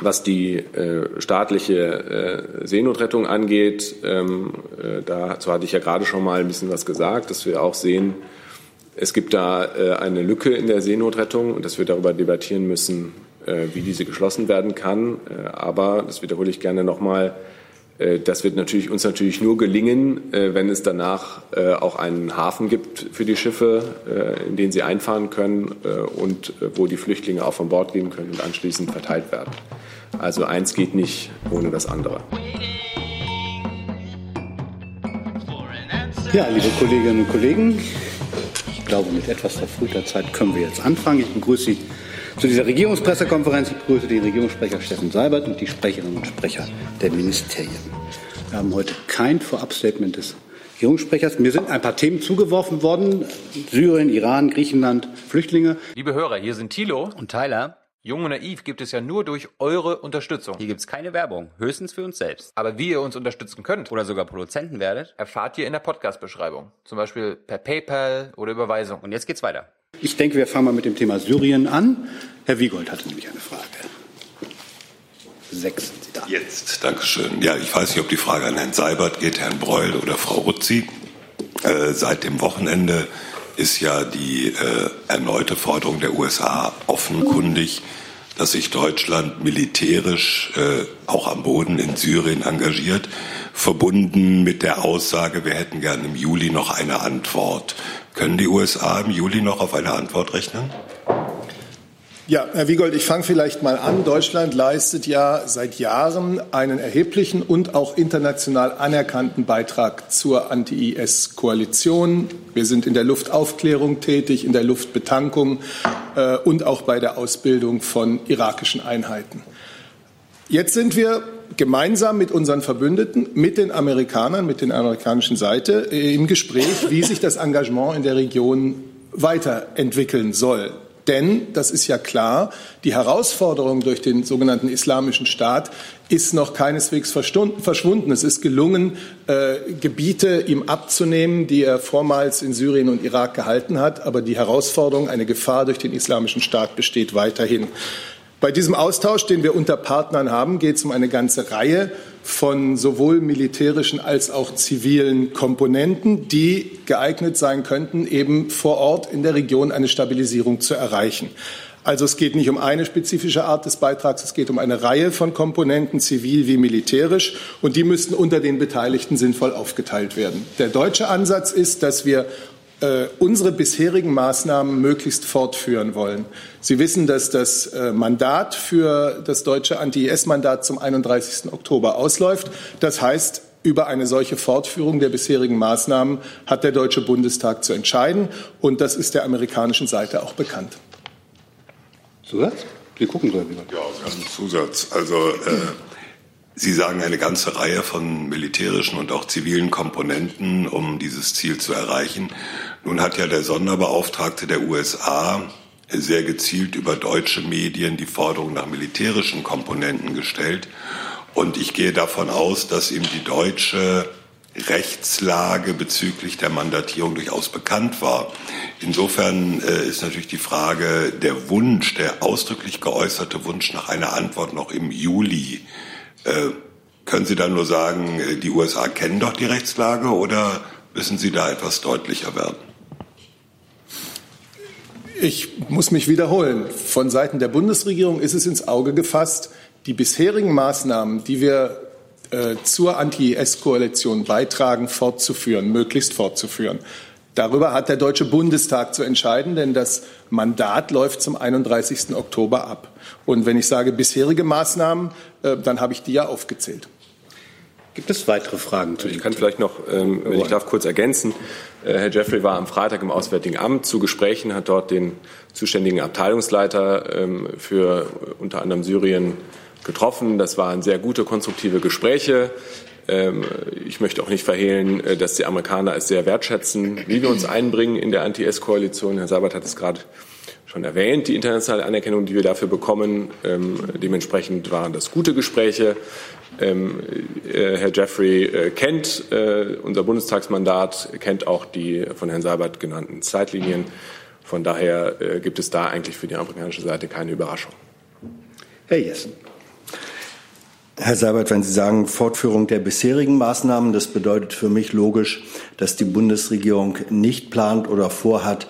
Was die äh, staatliche äh, Seenotrettung angeht, ähm, äh, dazu hatte ich ja gerade schon mal ein bisschen was gesagt, dass wir auch sehen, es gibt da äh, eine Lücke in der Seenotrettung und dass wir darüber debattieren müssen, äh, wie diese geschlossen werden kann. Äh, aber, das wiederhole ich gerne nochmal, das wird natürlich, uns natürlich nur gelingen, wenn es danach auch einen Hafen gibt für die Schiffe, in den sie einfahren können und wo die Flüchtlinge auch von Bord gehen können und anschließend verteilt werden. Also eins geht nicht ohne das andere. Ja, liebe Kolleginnen und Kollegen, glaube, mit etwas verfrühter Zeit können wir jetzt anfangen. Ich begrüße Sie zu dieser Regierungspressekonferenz. Ich begrüße den Regierungssprecher Steffen Seibert und die Sprecherinnen und Sprecher der Ministerien. Wir haben heute kein Vorabstatement des Regierungssprechers. Mir sind ein paar Themen zugeworfen worden. Syrien, Iran, Griechenland, Flüchtlinge. Liebe Hörer, hier sind Thilo und Tyler. Jung und Naiv gibt es ja nur durch eure Unterstützung. Hier gibt es keine Werbung, höchstens für uns selbst. Aber wie ihr uns unterstützen könnt oder sogar Produzenten werdet, erfahrt ihr in der Podcast-Beschreibung. Zum Beispiel per PayPal oder Überweisung. Und jetzt geht's weiter. Ich denke, wir fangen mal mit dem Thema Syrien an. Herr Wiegold hatte nämlich eine Frage. Sechs sind Sie da. Jetzt, Dankeschön. Ja, ich weiß nicht, ob die Frage an Herrn Seibert geht, Herrn Breul oder Frau Ruzzi. Äh, seit dem Wochenende ist ja die äh, erneute Forderung der USA offenkundig, dass sich Deutschland militärisch äh, auch am Boden in Syrien engagiert, verbunden mit der Aussage, wir hätten gern im Juli noch eine Antwort. Können die USA im Juli noch auf eine Antwort rechnen? Ja, Herr Wiegold, ich fange vielleicht mal an. Deutschland leistet ja seit Jahren einen erheblichen und auch international anerkannten Beitrag zur Anti-IS-Koalition. Wir sind in der Luftaufklärung tätig, in der Luftbetankung äh, und auch bei der Ausbildung von irakischen Einheiten. Jetzt sind wir gemeinsam mit unseren Verbündeten, mit den Amerikanern, mit der amerikanischen Seite äh, im Gespräch, wie sich das Engagement in der Region weiterentwickeln soll. Denn, das ist ja klar, die Herausforderung durch den sogenannten Islamischen Staat ist noch keineswegs verschwunden. Es ist gelungen, äh, Gebiete ihm abzunehmen, die er vormals in Syrien und Irak gehalten hat. Aber die Herausforderung, eine Gefahr durch den Islamischen Staat besteht weiterhin. Bei diesem Austausch, den wir unter Partnern haben, geht es um eine ganze Reihe von sowohl militärischen als auch zivilen Komponenten, die geeignet sein könnten, eben vor Ort in der Region eine Stabilisierung zu erreichen. Also es geht nicht um eine spezifische Art des Beitrags, es geht um eine Reihe von Komponenten, zivil wie militärisch, und die müssten unter den Beteiligten sinnvoll aufgeteilt werden. Der deutsche Ansatz ist, dass wir unsere bisherigen Maßnahmen möglichst fortführen wollen. Sie wissen, dass das äh, Mandat für das deutsche Anti-IS-Mandat zum 31. Oktober ausläuft. Das heißt, über eine solche Fortführung der bisherigen Maßnahmen hat der Deutsche Bundestag zu entscheiden. Und das ist der amerikanischen Seite auch bekannt. Zusatz? Sie gucken, glaube ich. Ja, ganz Zusatz. Also äh, Sie sagen eine ganze Reihe von militärischen und auch zivilen Komponenten, um dieses Ziel zu erreichen. Nun hat ja der Sonderbeauftragte der USA sehr gezielt über deutsche Medien die Forderung nach militärischen Komponenten gestellt. Und ich gehe davon aus, dass ihm die deutsche Rechtslage bezüglich der Mandatierung durchaus bekannt war. Insofern äh, ist natürlich die Frage, der Wunsch, der ausdrücklich geäußerte Wunsch nach einer Antwort noch im Juli äh, können Sie dann nur sagen, äh, die USA kennen doch die Rechtslage oder müssen Sie da etwas deutlicher werden? Ich muss mich wiederholen. Von Seiten der Bundesregierung ist es ins Auge gefasst, die bisherigen Maßnahmen, die wir äh, zur Anti-IS-Koalition beitragen, fortzuführen, möglichst fortzuführen. Darüber hat der Deutsche Bundestag zu entscheiden, denn das Mandat läuft zum 31. Oktober ab. Und wenn ich sage bisherige Maßnahmen, äh, dann habe ich die ja aufgezählt. Gibt es weitere Fragen zu Ich kann vielleicht noch, ähm, wenn ich darf, kurz ergänzen. Äh, Herr Jeffrey war am Freitag im Auswärtigen Amt zu Gesprächen, hat dort den zuständigen Abteilungsleiter ähm, für unter anderem Syrien getroffen. Das waren sehr gute, konstruktive Gespräche. Ähm, ich möchte auch nicht verhehlen, äh, dass die Amerikaner es sehr wertschätzen, wie wir uns einbringen in der Anti-S-Koalition. Herr Sabat hat es gerade schon erwähnt, die internationale Anerkennung, die wir dafür bekommen. Ähm, dementsprechend waren das gute Gespräche. Ähm, äh, Herr Jeffrey äh, kennt unser Bundestagsmandat, kennt auch die von Herrn Sabat genannten Zeitlinien. Von daher gibt es da eigentlich für die amerikanische Seite keine Überraschung. Herr Jessen. Herr Seibert, wenn Sie sagen Fortführung der bisherigen Maßnahmen, das bedeutet für mich logisch, dass die Bundesregierung nicht plant oder vorhat,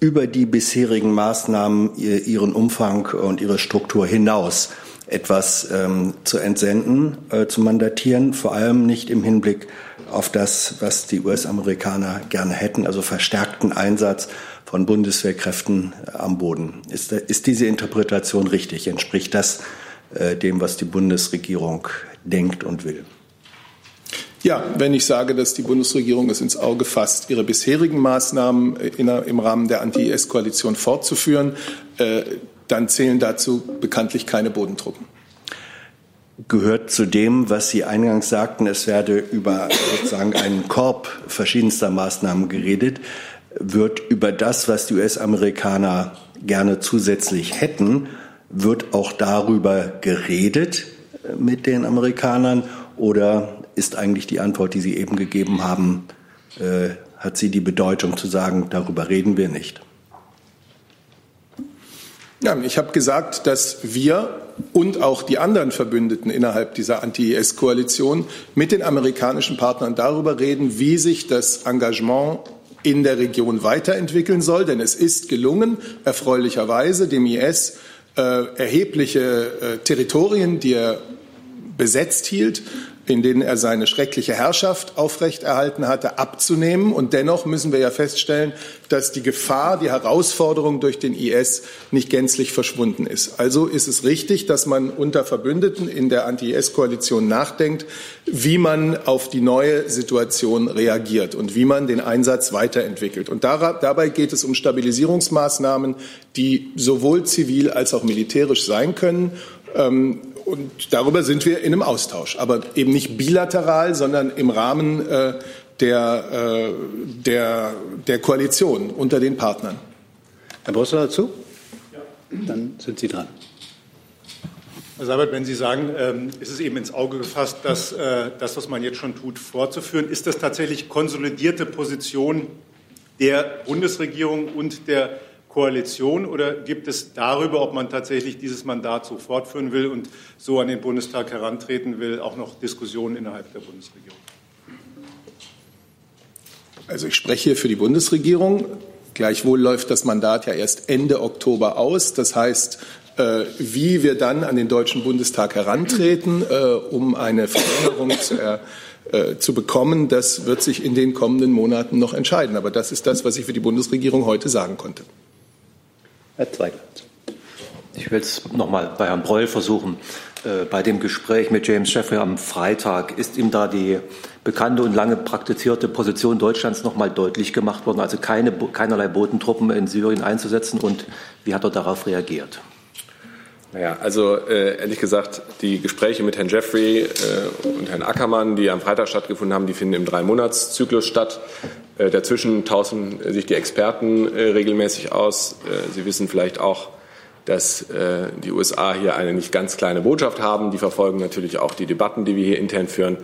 über die bisherigen Maßnahmen ihren Umfang und ihre Struktur hinaus etwas ähm, zu entsenden, äh, zu mandatieren, vor allem nicht im Hinblick auf das, was die US-Amerikaner gerne hätten, also verstärkten Einsatz von Bundeswehrkräften äh, am Boden. Ist, ist diese Interpretation richtig? Entspricht das äh, dem, was die Bundesregierung denkt und will? Ja, wenn ich sage, dass die Bundesregierung es ins Auge fasst, ihre bisherigen Maßnahmen äh, in, im Rahmen der Anti-IS-Koalition fortzuführen, äh, dann zählen dazu bekanntlich keine Bodentruppen. Gehört zu dem, was Sie eingangs sagten, es werde über sozusagen einen Korb verschiedenster Maßnahmen geredet, wird über das, was die US-Amerikaner gerne zusätzlich hätten, wird auch darüber geredet mit den Amerikanern oder ist eigentlich die Antwort, die Sie eben gegeben haben, äh, hat sie die Bedeutung zu sagen, darüber reden wir nicht? Ja, ich habe gesagt, dass wir und auch die anderen Verbündeten innerhalb dieser Anti-IS-Koalition mit den amerikanischen Partnern darüber reden, wie sich das Engagement in der Region weiterentwickeln soll. Denn es ist gelungen, erfreulicherweise dem IS äh, erhebliche äh, Territorien, die er besetzt hielt, in denen er seine schreckliche Herrschaft aufrechterhalten hatte, abzunehmen. Und dennoch müssen wir ja feststellen, dass die Gefahr, die Herausforderung durch den IS nicht gänzlich verschwunden ist. Also ist es richtig, dass man unter Verbündeten in der Anti-IS-Koalition nachdenkt, wie man auf die neue Situation reagiert und wie man den Einsatz weiterentwickelt. Und dabei geht es um Stabilisierungsmaßnahmen, die sowohl zivil als auch militärisch sein können. Ähm, und darüber sind wir in einem Austausch, aber eben nicht bilateral, sondern im Rahmen äh, der, äh, der, der Koalition unter den Partnern. Herr Brüssel dazu? Ja. Dann sind Sie dran. Herr Seibert, wenn Sie sagen, ähm, ist es eben ins Auge gefasst, dass äh, das, was man jetzt schon tut, fortzuführen, ist das tatsächlich konsolidierte Position der Bundesregierung und der Koalition oder gibt es darüber, ob man tatsächlich dieses Mandat so fortführen will und so an den Bundestag herantreten will, auch noch Diskussionen innerhalb der Bundesregierung? Also ich spreche hier für die Bundesregierung. Gleichwohl läuft das Mandat ja erst Ende Oktober aus. Das heißt, äh, wie wir dann an den Deutschen Bundestag herantreten, äh, um eine Veränderung zu, äh, zu bekommen, das wird sich in den kommenden Monaten noch entscheiden. Aber das ist das, was ich für die Bundesregierung heute sagen konnte. Herr Zweigler. Ich will es noch mal bei Herrn Breul versuchen. Äh, bei dem Gespräch mit James Jeffrey am Freitag ist ihm da die bekannte und lange praktizierte Position Deutschlands noch mal deutlich gemacht worden, also keine, keinerlei Bodentruppen in Syrien einzusetzen. Und wie hat er darauf reagiert? Naja, also äh, ehrlich gesagt, die Gespräche mit Herrn Jeffrey äh, und Herrn Ackermann, die am Freitag stattgefunden haben, die finden im Drei-Monats-Zyklus statt. Äh, dazwischen tauschen sich die Experten äh, regelmäßig aus. Äh, Sie wissen vielleicht auch, dass die USA hier eine nicht ganz kleine Botschaft haben. Die verfolgen natürlich auch die Debatten, die wir hier intern führen.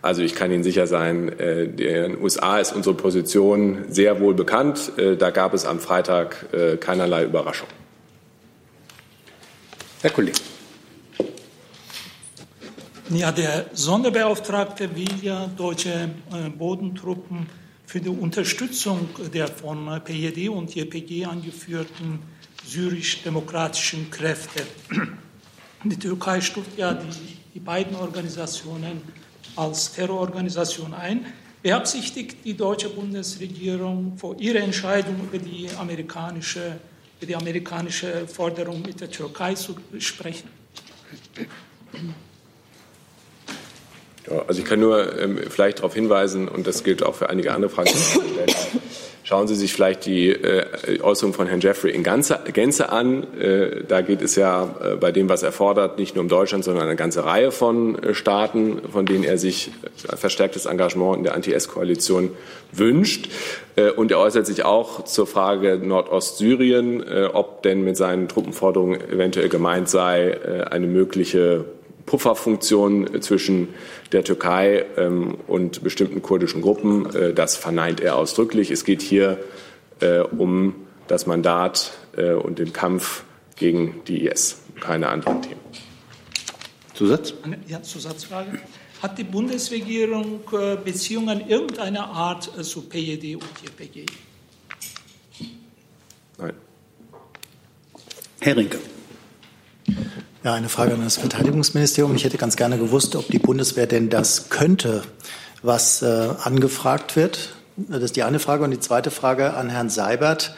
Also ich kann Ihnen sicher sein, den USA ist unsere Position sehr wohl bekannt. Da gab es am Freitag keinerlei Überraschung. Herr Kollege. Ja, der Sonderbeauftragte will ja deutsche Bodentruppen für die Unterstützung der von PJD und JPG angeführten syrisch-demokratischen Kräfte. Die Türkei stuft ja die, die beiden Organisationen als Terrororganisation ein. Beabsichtigt die deutsche Bundesregierung vor ihrer Entscheidung über die amerikanische, über die amerikanische Forderung mit der Türkei zu sprechen? Also ich kann nur ähm, vielleicht darauf hinweisen, und das gilt auch für einige andere Fragen. Schauen Sie sich vielleicht die äh, Äußerung von Herrn Jeffrey in ganze, Gänze an. Äh, da geht es ja äh, bei dem, was er fordert, nicht nur um Deutschland, sondern eine ganze Reihe von äh, Staaten, von denen er sich äh, verstärktes Engagement in der Anti-S-Koalition wünscht. Äh, und er äußert sich auch zur Frage Nordostsyrien, ob denn mit seinen Truppenforderungen eventuell gemeint sei, eine mögliche Pufferfunktion zwischen der Türkei ähm, und bestimmten kurdischen Gruppen. Äh, das verneint er ausdrücklich. Es geht hier äh, um das Mandat äh, und den Kampf gegen die IS, keine anderen Themen. Zusatz? Ja, Zusatzfrage. Hat die Bundesregierung äh, Beziehungen irgendeiner Art äh, zu PJD und JPG? Nein. Herr Rinke. Ja, eine Frage an das Verteidigungsministerium. Ich hätte ganz gerne gewusst, ob die Bundeswehr denn das könnte, was äh, angefragt wird. Das ist die eine Frage. Und die zweite Frage an Herrn Seibert.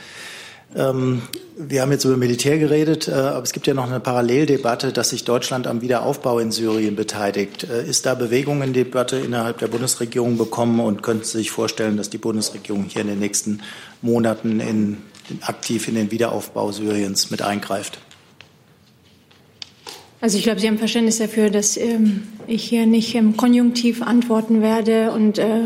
Ähm, wir haben jetzt über Militär geredet, äh, aber es gibt ja noch eine Paralleldebatte, dass sich Deutschland am Wiederaufbau in Syrien beteiligt. Äh, ist da Bewegung in Debatte innerhalb der Bundesregierung bekommen und könnten Sie sich vorstellen, dass die Bundesregierung hier in den nächsten Monaten in, aktiv in den Wiederaufbau Syriens mit eingreift? Also ich glaube, Sie haben Verständnis dafür, dass ähm, ich hier nicht im Konjunktiv antworten werde und äh,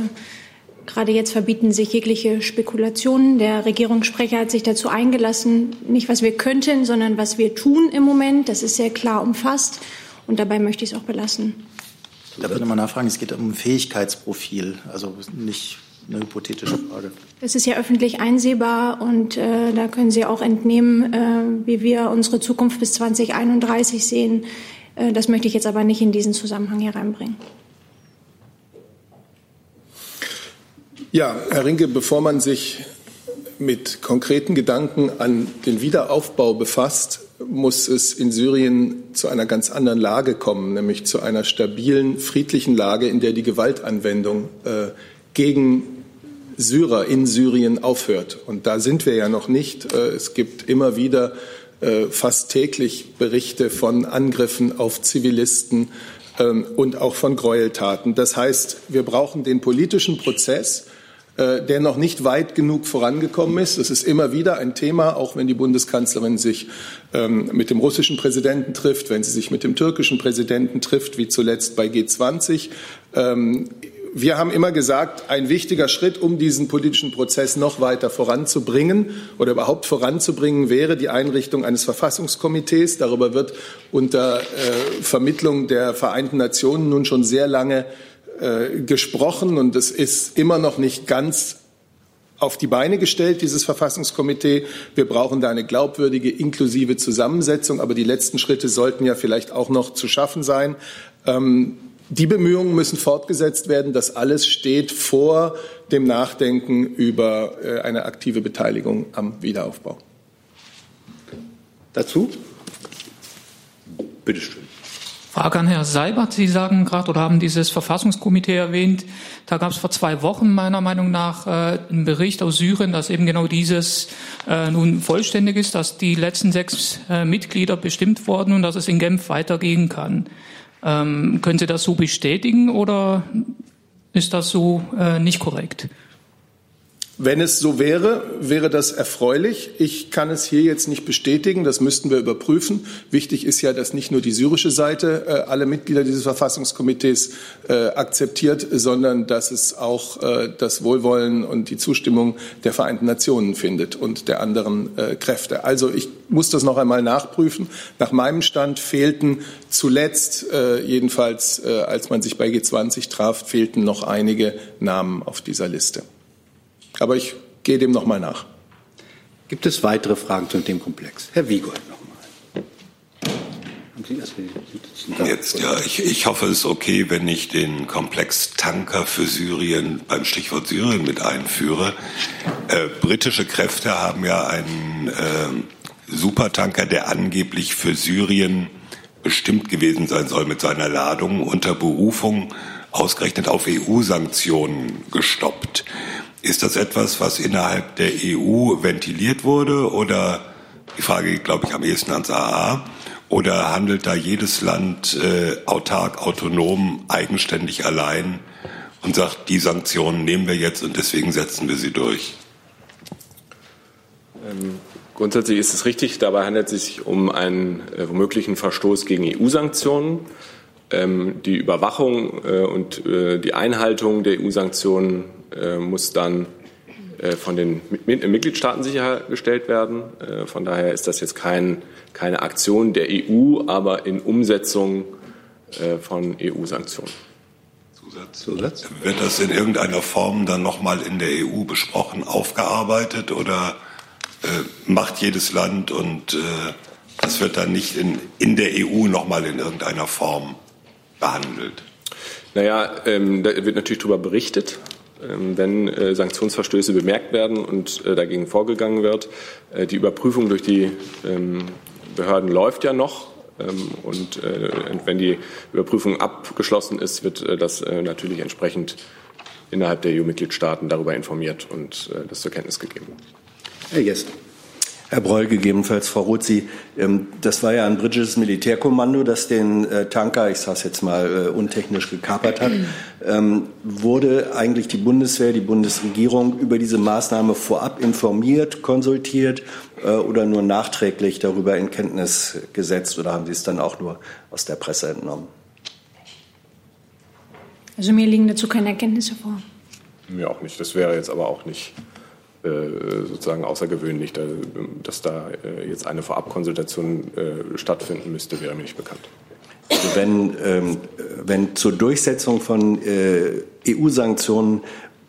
Gerade jetzt verbieten sich jegliche Spekulationen. Der Regierungssprecher hat sich dazu eingelassen, nicht was wir könnten, sondern was wir tun im Moment. Das ist sehr klar umfasst. Und dabei möchte ich es auch belassen. Da würde man nachfragen, es geht um ein Fähigkeitsprofil, also nicht eine hypothetische Frage. Das ist ja öffentlich einsehbar und äh, da können Sie auch entnehmen, äh, wie wir unsere Zukunft bis 2031 sehen. Äh, das möchte ich jetzt aber nicht in diesen Zusammenhang hereinbringen. Ja, Herr Rinke, bevor man sich mit konkreten Gedanken an den Wiederaufbau befasst, muss es in Syrien zu einer ganz anderen Lage kommen, nämlich zu einer stabilen, friedlichen Lage, in der die Gewaltanwendung äh, gegen Syrer in Syrien aufhört. Und da sind wir ja noch nicht. Äh, es gibt immer wieder äh, fast täglich Berichte von Angriffen auf Zivilisten ähm, und auch von Gräueltaten. Das heißt, wir brauchen den politischen Prozess, äh, der noch nicht weit genug vorangekommen ist. Es ist immer wieder ein Thema, auch wenn die Bundeskanzlerin sich ähm, mit dem russischen Präsidenten trifft, wenn sie sich mit dem türkischen Präsidenten trifft, wie zuletzt bei G20. Wir haben immer gesagt, ein wichtiger Schritt, um diesen politischen Prozess noch weiter voranzubringen oder überhaupt voranzubringen, wäre die Einrichtung eines Verfassungskomitees. Darüber wird unter äh, Vermittlung der Vereinten Nationen nun schon sehr lange äh, gesprochen und es ist immer noch nicht ganz auf die Beine gestellt, dieses Verfassungskomitee. Wir brauchen da eine glaubwürdige, inklusive Zusammensetzung, aber die letzten Schritte sollten ja vielleicht auch noch zu schaffen sein. Ähm, die Bemühungen müssen fortgesetzt werden. Das alles steht vor dem Nachdenken über äh, eine aktive Beteiligung am Wiederaufbau. Dazu? Bitte schön. Frage an Herrn Seibert. Sie sagen gerade oder haben dieses Verfassungskomitee erwähnt. Da gab es vor zwei Wochen meiner Meinung nach äh, einen Bericht aus Syrien, dass eben genau dieses äh, nun vollständig ist, dass die letzten sechs äh, Mitglieder bestimmt wurden und dass es in Genf weitergehen kann. Ähm, können Sie das so bestätigen oder ist das so äh, nicht korrekt? Wenn es so wäre, wäre das erfreulich. Ich kann es hier jetzt nicht bestätigen. Das müssten wir überprüfen. Wichtig ist ja, dass nicht nur die syrische Seite äh, alle Mitglieder dieses Verfassungskomitees äh, akzeptiert, sondern dass es auch äh, das Wohlwollen und die Zustimmung der Vereinten Nationen findet und der anderen äh, Kräfte. Also ich muss das noch einmal nachprüfen. Nach meinem Stand fehlten zuletzt, äh, jedenfalls äh, als man sich bei G20 traf, fehlten noch einige Namen auf dieser Liste. Aber ich gehe dem noch mal nach. Gibt es weitere Fragen zu dem Komplex? Herr Wiegold noch mal. Jetzt, ja, ich, ich hoffe, es ist okay, wenn ich den Komplex Tanker für Syrien beim Stichwort Syrien mit einführe. Äh, britische Kräfte haben ja einen äh, Supertanker, der angeblich für Syrien bestimmt gewesen sein soll mit seiner Ladung, unter Berufung ausgerechnet auf EU-Sanktionen gestoppt. Ist das etwas, was innerhalb der EU ventiliert wurde oder die Frage geht, glaube ich, am ehesten ans AA? Oder handelt da jedes Land äh, autark, autonom, eigenständig allein und sagt, die Sanktionen nehmen wir jetzt und deswegen setzen wir sie durch? Ähm, grundsätzlich ist es richtig. Dabei handelt es sich um einen äh, womöglichen Verstoß gegen EU-Sanktionen. Ähm, die Überwachung äh, und äh, die Einhaltung der EU-Sanktionen muss dann äh, von den Mitgliedstaaten sichergestellt werden. Äh, von daher ist das jetzt kein, keine Aktion der EU, aber in Umsetzung von EU-Sanktionen. Zusatz. Zusatz. Wird das in irgendeiner Form dann nochmal in der EU besprochen, aufgearbeitet oder äh, macht jedes Land und äh, Das wird dann nicht in, in der EU nochmal in irgendeiner Form behandelt. Naja, ähm, da wird natürlich darüber berichtet, wenn äh, Sanktionsverstöße bemerkt werden und äh, dagegen vorgegangen wird. Äh, die Überprüfung durch die ähm, Behörden läuft ja noch. Ähm, und wenn die Überprüfung abgeschlossen ist, wird das natürlich entsprechend innerhalb der EU-Mitgliedstaaten darüber informiert und das zur Kenntnis gegeben. Herr Jess. Herr Breul, gegebenenfalls Frau Roth, Sie, ähm, das war ja ein britisches Militärkommando, das den äh, Tanker, ich sage es jetzt mal äh, untechnisch, gekapert hat. Ähm, wurde eigentlich die Bundeswehr, die Bundesregierung über diese Maßnahme vorab informiert, konsultiert äh, oder nur nachträglich darüber in Kenntnis gesetzt oder haben Sie es dann auch nur aus der Presse entnommen? Also mir liegen dazu keine Erkenntnisse vor. Mir auch nicht. Das wäre jetzt aber auch nicht äh, sozusagen außergewöhnlich, dass da äh, jetzt eine Vorabkonsultation äh, stattfinden müsste, wäre mir nicht bekannt. Also wenn, ähm, wenn zur Durchsetzung von EU-Sanktionen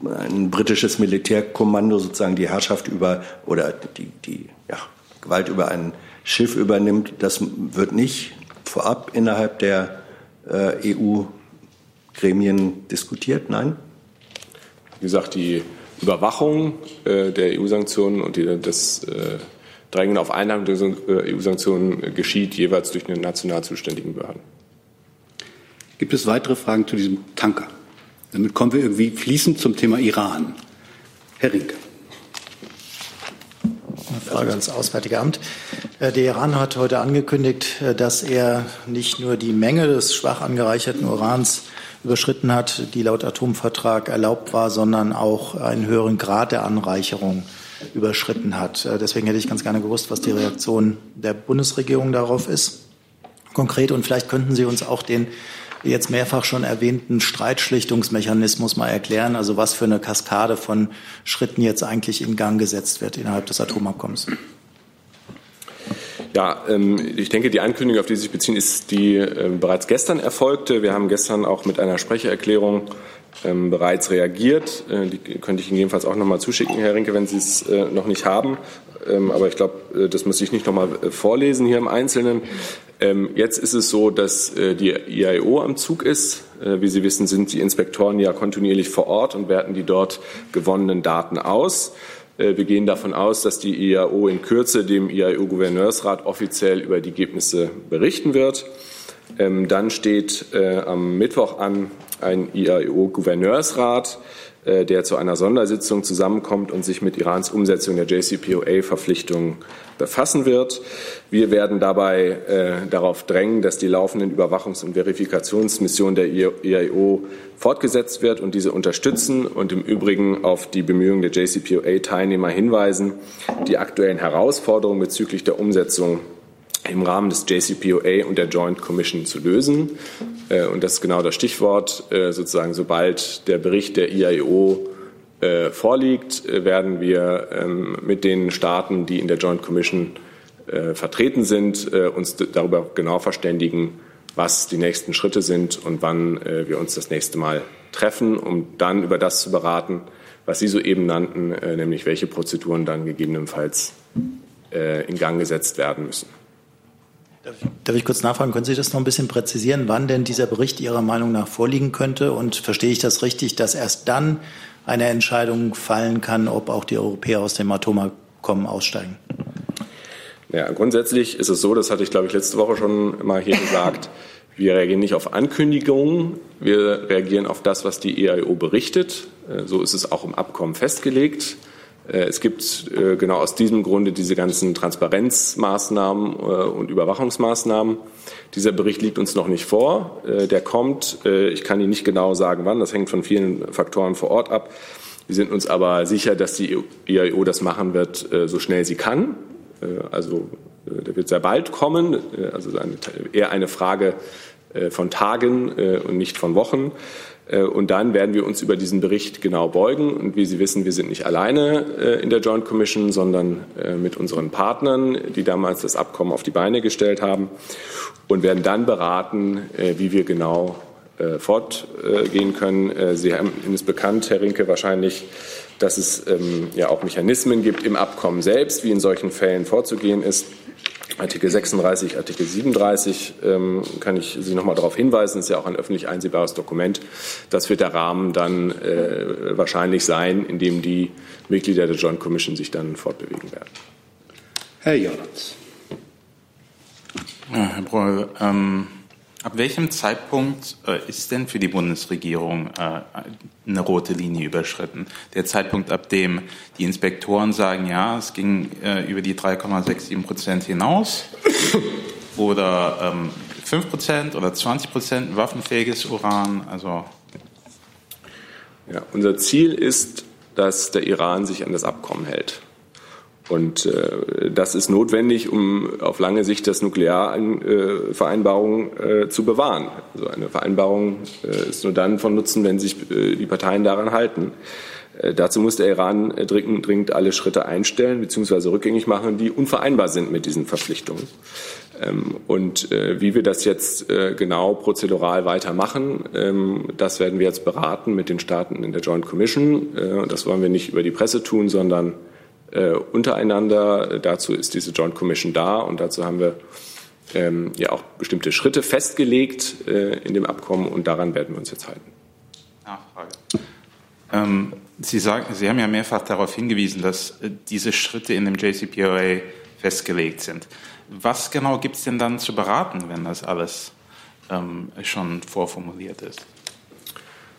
ein britisches Militärkommando sozusagen die Herrschaft über oder die, die ja, Gewalt über ein Schiff übernimmt, das wird nicht vorab innerhalb der EU-Gremien diskutiert, nein? Wie gesagt, die Überwachung äh, der EU-Sanktionen und die, das äh, Drängen auf Einnahmen der EU-Sanktionen geschieht jeweils durch den national zuständigen Behörden. Gibt es weitere Fragen zu diesem Tanker? Damit kommen wir irgendwie fließend zum Thema Iran. Herr Rinke. Eine Frage ans Auswärtige Amt. Äh, der Iran hat heute angekündigt, äh, dass er nicht nur die Menge des schwach angereicherten Urans überschritten hat, die laut Atomvertrag erlaubt war, sondern auch einen höheren Grad der Anreicherung überschritten hat. Äh, deswegen hätte ich ganz gerne gewusst, was die Reaktion der Bundesregierung darauf ist. Konkret und vielleicht könnten Sie uns auch den jetzt mehrfach schon erwähnten Streitschlichtungsmechanismus mal erklären, also was für eine Kaskade von Schritten jetzt eigentlich in Gang gesetzt wird innerhalb des Atomabkommens. Ja, ähm, ich denke, die Ankündigung, auf die Sie sich beziehen, ist die äh, bereits gestern erfolgte. Wir haben gestern auch mit einer Sprechererklärung ähm, bereits reagiert. Äh, die könnte ich Ihnen jedenfalls auch noch mal zuschicken, Herr Rinke, wenn Sie es äh, noch nicht haben. Ähm, aber ich glaube, das muss ich nicht noch mal vorlesen hier im Einzelnen. Jetzt ist es so, dass die IAO am Zug ist. Wie Sie wissen, sind die Inspektoren ja kontinuierlich vor Ort und werten die dort gewonnenen Daten aus. Äh, wir gehen davon aus, dass die IAO in Kürze dem IAO-Gouverneursrat offiziell über die Ergebnisse berichten wird. Ähm, dann steht äh, am Mittwoch an ein IAO-Gouverneursrat, der zu einer Sondersitzung zusammenkommt und sich mit Irans Umsetzung der JCPOA-Verpflichtungen befassen wird. Wir werden dabei äh, darauf drängen, dass die laufenden Überwachungs- und Verifikationsmissionen der IAO fortgesetzt wird und diese unterstützen und im Übrigen auf die Bemühungen der JCPOA-Teilnehmer hinweisen, die aktuellen Herausforderungen bezüglich der Umsetzung im Rahmen des JCPOA und der Joint Commission zu lösen. Äh, und das ist genau das Stichwort. Äh, sozusagen, sobald der Bericht der IAO äh, vorliegt, werden wir ähm, mit den Staaten, die in der Joint Commission vertreten sind, uns darüber genau verständigen, was die nächsten Schritte sind und wann wir uns das nächste Mal treffen, um dann über das zu beraten, was Sie soeben nannten, nämlich welche Prozeduren dann gegebenenfalls in Gang gesetzt werden müssen. Darf ich kurz nachfragen, können Sie das noch ein bisschen präzisieren, wann denn dieser Bericht Ihrer Meinung nach vorliegen könnte? Und verstehe ich das richtig, dass erst dann eine Entscheidung fallen kann, ob auch die Europäer aus dem Atomabkommen aussteigen? Ja, grundsätzlich ist es so, das hatte ich, glaube ich, letzte Woche schon mal hier gesagt, wir reagieren nicht auf Ankündigungen, wir reagieren auf das, was die EIO berichtet. Äh, so ist es auch im Abkommen festgelegt. Äh, es gibt äh, genau aus diesem Grunde diese ganzen Transparenzmaßnahmen äh, und Überwachungsmaßnahmen. Dieser Bericht liegt uns noch nicht vor. Der kommt. Ich kann Ihnen nicht genau sagen, wann. Das hängt von vielen Faktoren vor Ort ab. Wir sind uns aber sicher, dass die IAO das machen wird, so schnell sie kann. Also der wird sehr bald kommen. Also eher eine Frage von Tagen und nicht von Wochen. Äh, und dann werden wir uns über diesen Bericht genau beugen. Und wie Sie wissen, wir sind nicht alleine äh, in der Joint Commission, sondern äh, mit unseren Partnern, die damals das Abkommen auf die Beine gestellt haben und werden dann beraten, wie wir genau fortgehen können. Sie haben ist bekannt, Herr Rinke, wahrscheinlich, dass es ähm, ja auch Mechanismen gibt im Abkommen selbst, wie in solchen Fällen vorzugehen ist. Artikel 36, Artikel 37 ähm, kann ich Sie noch mal darauf hinweisen, das ist ja auch ein öffentlich einsehbares Dokument. Das wird der Rahmen dann äh, wahrscheinlich sein, in dem die Mitglieder der Joint Commission sich dann fortbewegen werden. Herr Jordans. Ja, Herr Broll, ähm, ab welchem Zeitpunkt äh, ist denn für die Bundesregierung äh, eine rote Linie überschritten? Der Zeitpunkt, ab dem die Inspektoren sagen, ja, es ging äh, über die 3,67 Prozent hinaus oder ähm, 5 Prozent oder 20 Prozent waffenfähiges Uran? Also ja, unser Ziel ist, dass der Iran sich an das Abkommen hält. Und äh, das ist notwendig, um auf lange Sicht das Nuklearvereinbarung äh, zu bewahren. Also eine Vereinbarung äh, ist nur dann von Nutzen, wenn sich äh, die Parteien daran halten. Äh, dazu muss der Iran äh, dringend, dringend alle Schritte einstellen bzw. rückgängig machen, die unvereinbar sind mit diesen Verpflichtungen. Ähm, und äh, wie wir das jetzt äh, genau prozedural weitermachen, ähm, das werden wir jetzt beraten mit den Staaten in der Joint Commission. Äh, das wollen wir nicht über die Presse tun, sondern äh, untereinander. Dazu ist diese Joint Commission da und dazu haben wir ähm, ja auch bestimmte Schritte festgelegt äh, in dem Abkommen und daran werden wir uns jetzt halten. Nachfrage. Ähm, Sie, sagen, Sie haben ja mehrfach darauf hingewiesen, dass äh, diese Schritte in dem JCPOA festgelegt sind. Was genau gibt es denn dann zu beraten, wenn das alles ähm, schon vorformuliert ist?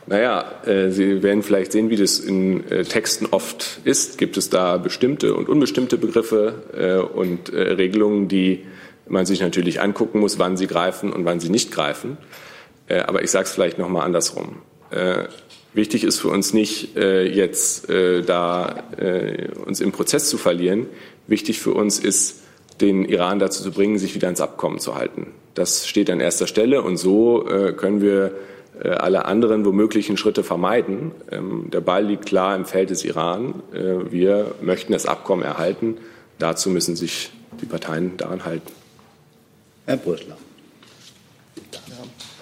Naja, äh, Sie werden vielleicht sehen, wie das in äh, Texten oft ist. Gibt es da bestimmte und unbestimmte Begriffe äh, und äh, Regelungen, die man sich natürlich angucken muss, wann sie greifen und wann sie nicht greifen. Äh, aber ich sage es vielleicht noch mal andersrum. Äh, wichtig ist für uns nicht, jetzt da uns im Prozess zu verlieren. Wichtig für uns ist, den Iran dazu zu bringen, sich wieder ans Abkommen zu halten. Das steht an erster Stelle und so können wir alle anderen womöglichen Schritte vermeiden. Ähm, der Ball liegt klar im Feld des Iran. Äh, wir möchten das Abkommen erhalten. Dazu müssen sich die Parteien daran halten. Herr Brüssler.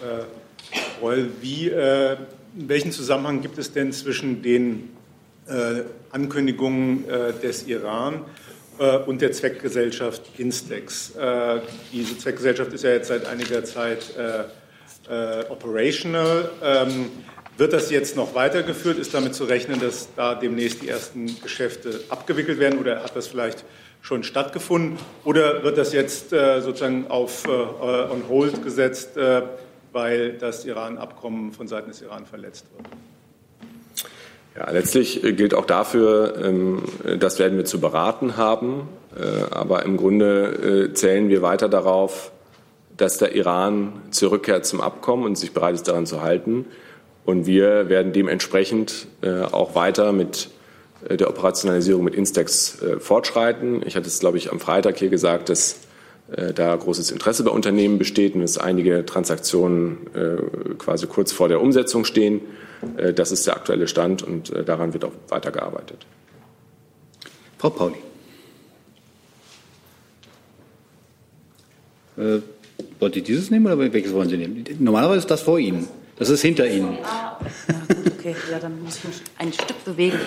Ja, äh, wie, äh, welchen Zusammenhang gibt es denn zwischen den äh, Ankündigungen äh, des Iran und der Zweckgesellschaft Instex? diese Zweckgesellschaft ist ja jetzt seit einiger Zeit äh, operational. Ähm, wird das jetzt noch weitergeführt? Ist damit zu rechnen, dass da demnächst die ersten Geschäfte abgewickelt werden oder hat das vielleicht schon stattgefunden? Oder wird das jetzt äh, sozusagen auf äh, on hold gesetzt, äh, weil das Iran-Abkommen von Seiten des Iran verletzt wird? Ja, letztlich äh, gilt auch dafür, ähm, das werden wir zu beraten haben. Äh, aber im Grunde zählen wir weiter darauf, dass der Iran zurückkehrt zum Abkommen und sich bereit ist, daran zu halten. Und wir werden dementsprechend äh, auch weiter mit äh, der Operationalisierung mit Instex äh, fortschreiten. Ich hatte es, glaube ich, am Freitag hier gesagt, dass da großes Interesse bei Unternehmen besteht und dass einige Transaktionen quasi kurz vor der Umsetzung stehen. Das ist der aktuelle Stand und daran wird auch weitergearbeitet. Frau Pauli. Wollt ihr dieses nehmen oder welches wollen Sie nehmen? Normalerweise ist das vor Ihnen. Das ist hinter Ihnen. Ah, okay, ja, dann muss ich mich ein Stück bewegen.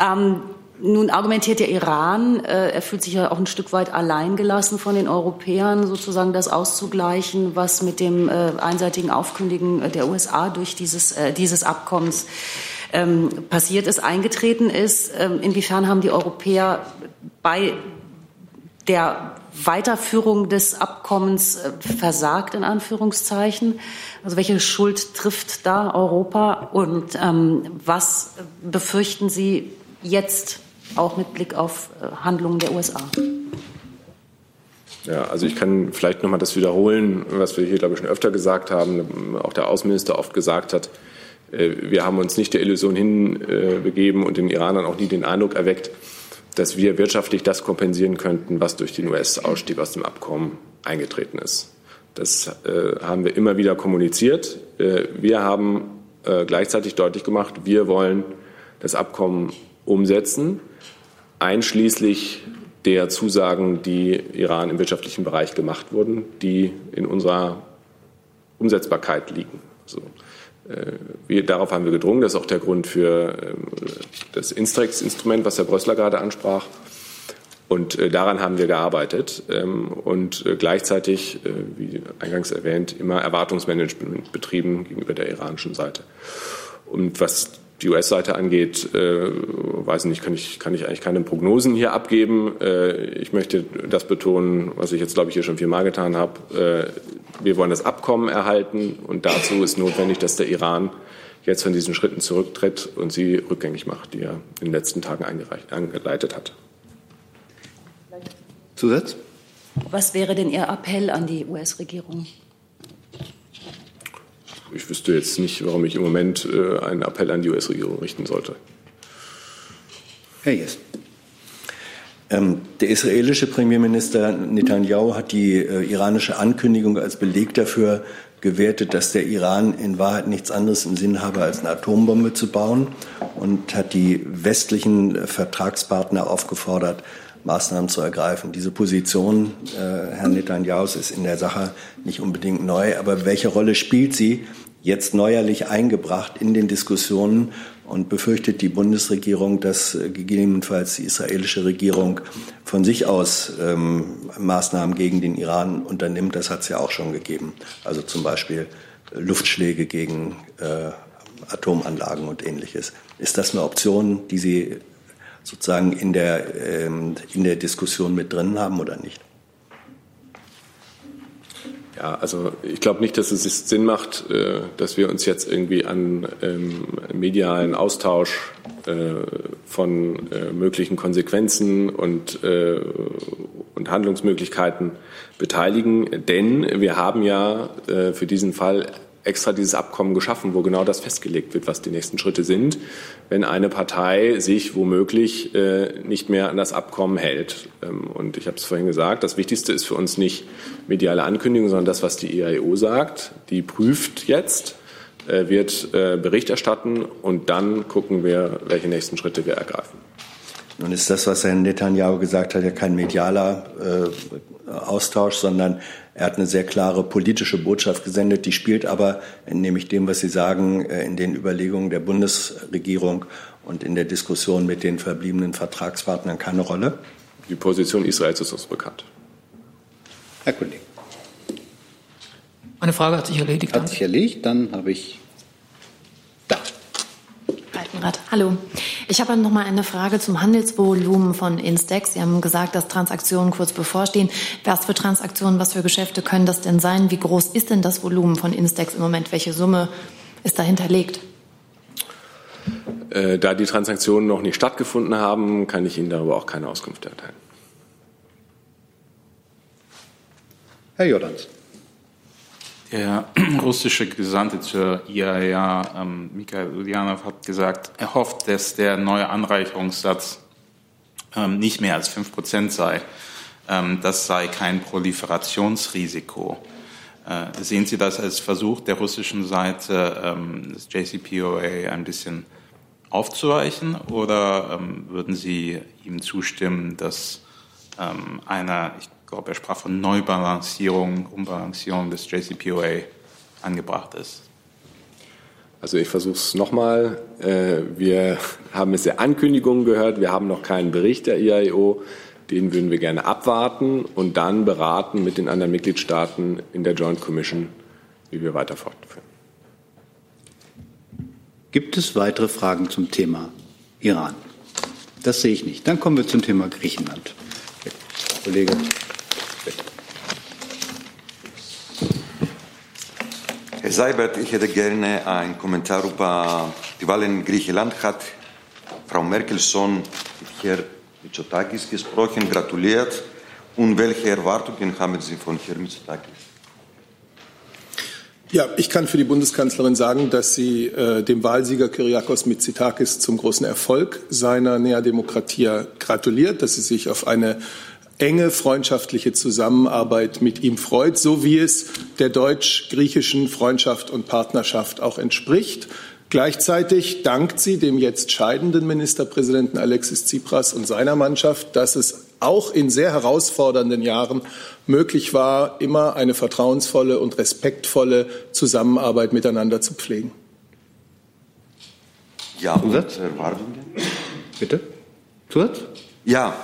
Ähm, nun argumentiert der Iran, äh, er fühlt sich ja auch ein Stück weit alleingelassen von den Europäern, sozusagen das auszugleichen, was mit dem äh, einseitigen Aufkündigen der USA durch dieses, äh, dieses Abkommens ähm, passiert ist, eingetreten ist. Ähm, inwiefern haben die Europäer bei der Weiterführung des Abkommens äh, versagt, in Anführungszeichen? Also welche Schuld trifft da Europa und ähm, was befürchten Sie jetzt auch mit Blick auf äh, Handlungen der USA? Ja, also ich kann vielleicht noch mal das wiederholen, was wir hier, glaube ich, schon öfter gesagt haben, auch der Außenminister oft gesagt hat. Äh, wir haben uns nicht der Illusion hinbegeben und den Iranern auch nie den Eindruck erweckt, dass wir wirtschaftlich das kompensieren könnten, was durch den US-Ausstieg aus dem Abkommen eingetreten ist. Das äh, haben wir immer wieder kommuniziert. Äh, wir haben äh, gleichzeitig deutlich gemacht, wir wollen das Abkommen umsetzen, einschließlich der Zusagen, die Iran im wirtschaftlichen Bereich gemacht wurden, die in unserer Umsetzbarkeit liegen. So. Äh, wir, darauf haben wir gedrungen. Das ist auch der Grund für ähm, das Instrex-Instrument, was Herr Brössler gerade ansprach. Und äh, daran haben wir gearbeitet ähm, und äh, gleichzeitig, wie eingangs erwähnt, immer Erwartungsmanagement betrieben gegenüber der iranischen Seite. Und was die US-Seite angeht, weiß nicht, kann ich, kann ich eigentlich keine Prognosen hier abgeben. Ich möchte das betonen, was ich jetzt, glaube ich, hier schon viermal getan habe. Wir wollen das Abkommen erhalten und dazu ist notwendig, dass der Iran jetzt von diesen Schritten zurücktritt und sie rückgängig macht, die er in den letzten Tagen eingeleitet hat. Zusatz? Was wäre denn Ihr Appell an die US-Regierung? Ich wüsste jetzt nicht, warum ich im Moment äh, einen Appell an die US-Regierung richten sollte. Herr Jess. Ähm, der israelische Premierminister Netanyahu hat die äh, iranische Ankündigung als Beleg dafür gewertet, dass der Iran in Wahrheit nichts anderes im Sinn habe, als eine Atombombe zu bauen und hat die westlichen Vertragspartner aufgefordert, Maßnahmen zu ergreifen. Diese Position äh, Herrn Netanjahus ist in der Sache nicht unbedingt neu, aber welche Rolle spielt sie jetzt neuerlich eingebracht in den Diskussionen und befürchtet die Bundesregierung, dass äh, gegebenenfalls die israelische Regierung von sich aus ähm, Maßnahmen gegen den Iran unternimmt? Das hat es ja auch schon gegeben. Also zum Beispiel Luftschläge gegen äh, Atomanlagen und ähnliches. Ist das eine Option, die Sie sozusagen in der, ähm, in der Diskussion mit drin haben oder nicht? Ja, also ich glaube nicht, dass es Sinn macht, äh, dass wir uns jetzt irgendwie an ähm, medialen Austausch äh, von äh, möglichen Konsequenzen und, Handlungsmöglichkeiten beteiligen. Denn wir haben ja für diesen Fall extra dieses Abkommen geschaffen, wo genau das festgelegt wird, was die nächsten Schritte sind, wenn eine Partei sich womöglich äh, nicht mehr an das Abkommen hält. Ähm, und ich habe es vorhin gesagt, das Wichtigste ist für uns nicht mediale Ankündigung, sondern das, was die EIO sagt. Die prüft jetzt, äh, wird äh, Bericht erstatten und dann gucken wir, welche nächsten Schritte wir ergreifen. Nun ist das, was Herr Netanyahu gesagt hat, ja kein medialer äh, Austausch, sondern er hat eine sehr klare politische Botschaft gesendet. Die spielt aber, nämlich dem, was Sie sagen, äh, in den Überlegungen der Bundesregierung und in der Diskussion mit den verbliebenen Vertragspartnern keine Rolle. Die Position Israels ist uns bekannt. Herr Kollege. Meine Frage hat sich erledigt. Hat sich erledigt. Dann habe ich Altenrat. Hallo. Ich habe noch mal eine Frage zum Handelsvolumen von Instex. Sie haben gesagt, dass Transaktionen kurz bevorstehen. Was für Transaktionen, was für Geschäfte können das denn sein? Wie groß ist denn das Volumen von Instex im Moment? Welche Summe ist dahinterlegt? Äh, da die Transaktionen noch nicht stattgefunden haben, kann ich Ihnen darüber auch keine Auskunft erteilen. Herr Jordans. Der russische Gesandte zur IAEA, ähm, Mikhail Ulyanov, hat gesagt, er hofft, dass der neue Anreicherungssatz ähm, nicht mehr als 5 Prozent sei. Ähm, das sei kein Proliferationsrisiko. Äh, sehen Sie das als Versuch der russischen Seite, ähm, das JCPOA ein bisschen aufzuweichen oder ähm, würden Sie ihm zustimmen, dass ähm, einer, ich glaube, er sprach von Neubalancierung, Umbalancierung des JCPOA angebracht ist. Also ich versuche es nochmal. Äh, wir haben bisher Ankündigungen gehört, wir haben noch keinen Bericht der IAEO. Den würden wir gerne abwarten und dann beraten mit den anderen Mitgliedstaaten in der Joint Commission, wie wir weiter fortführen. Gibt es weitere Fragen zum Thema Iran? Das sehe ich nicht. Dann kommen wir zum Thema Griechenland. Kollege. Seibert, ich hätte gerne einen Kommentar über die Wahlen in Griechenland. Hat Frau Merkelson mit Herrn Mitsotakis gesprochen, gratuliert. Und welche Erwartungen haben Sie von Herrn Mitsotakis? Ja, ich kann für die Bundeskanzlerin sagen, dass sie äh, dem Wahlsieger Kyriakos Mitsotakis zum großen Erfolg seiner Nea Demokratia gratuliert, dass sie sich auf eine enge freundschaftliche Zusammenarbeit mit ihm freut, so wie es der deutsch-griechischen Freundschaft und Partnerschaft auch entspricht. Gleichzeitig dankt sie dem jetzt scheidenden Ministerpräsidenten Alexis Tsipras und seiner Mannschaft, dass es auch in sehr herausfordernden Jahren möglich war, immer eine vertrauensvolle und respektvolle Zusammenarbeit miteinander zu pflegen. Ja, Zusatz? Erwartungen? Bitte? Zusatz? Ja,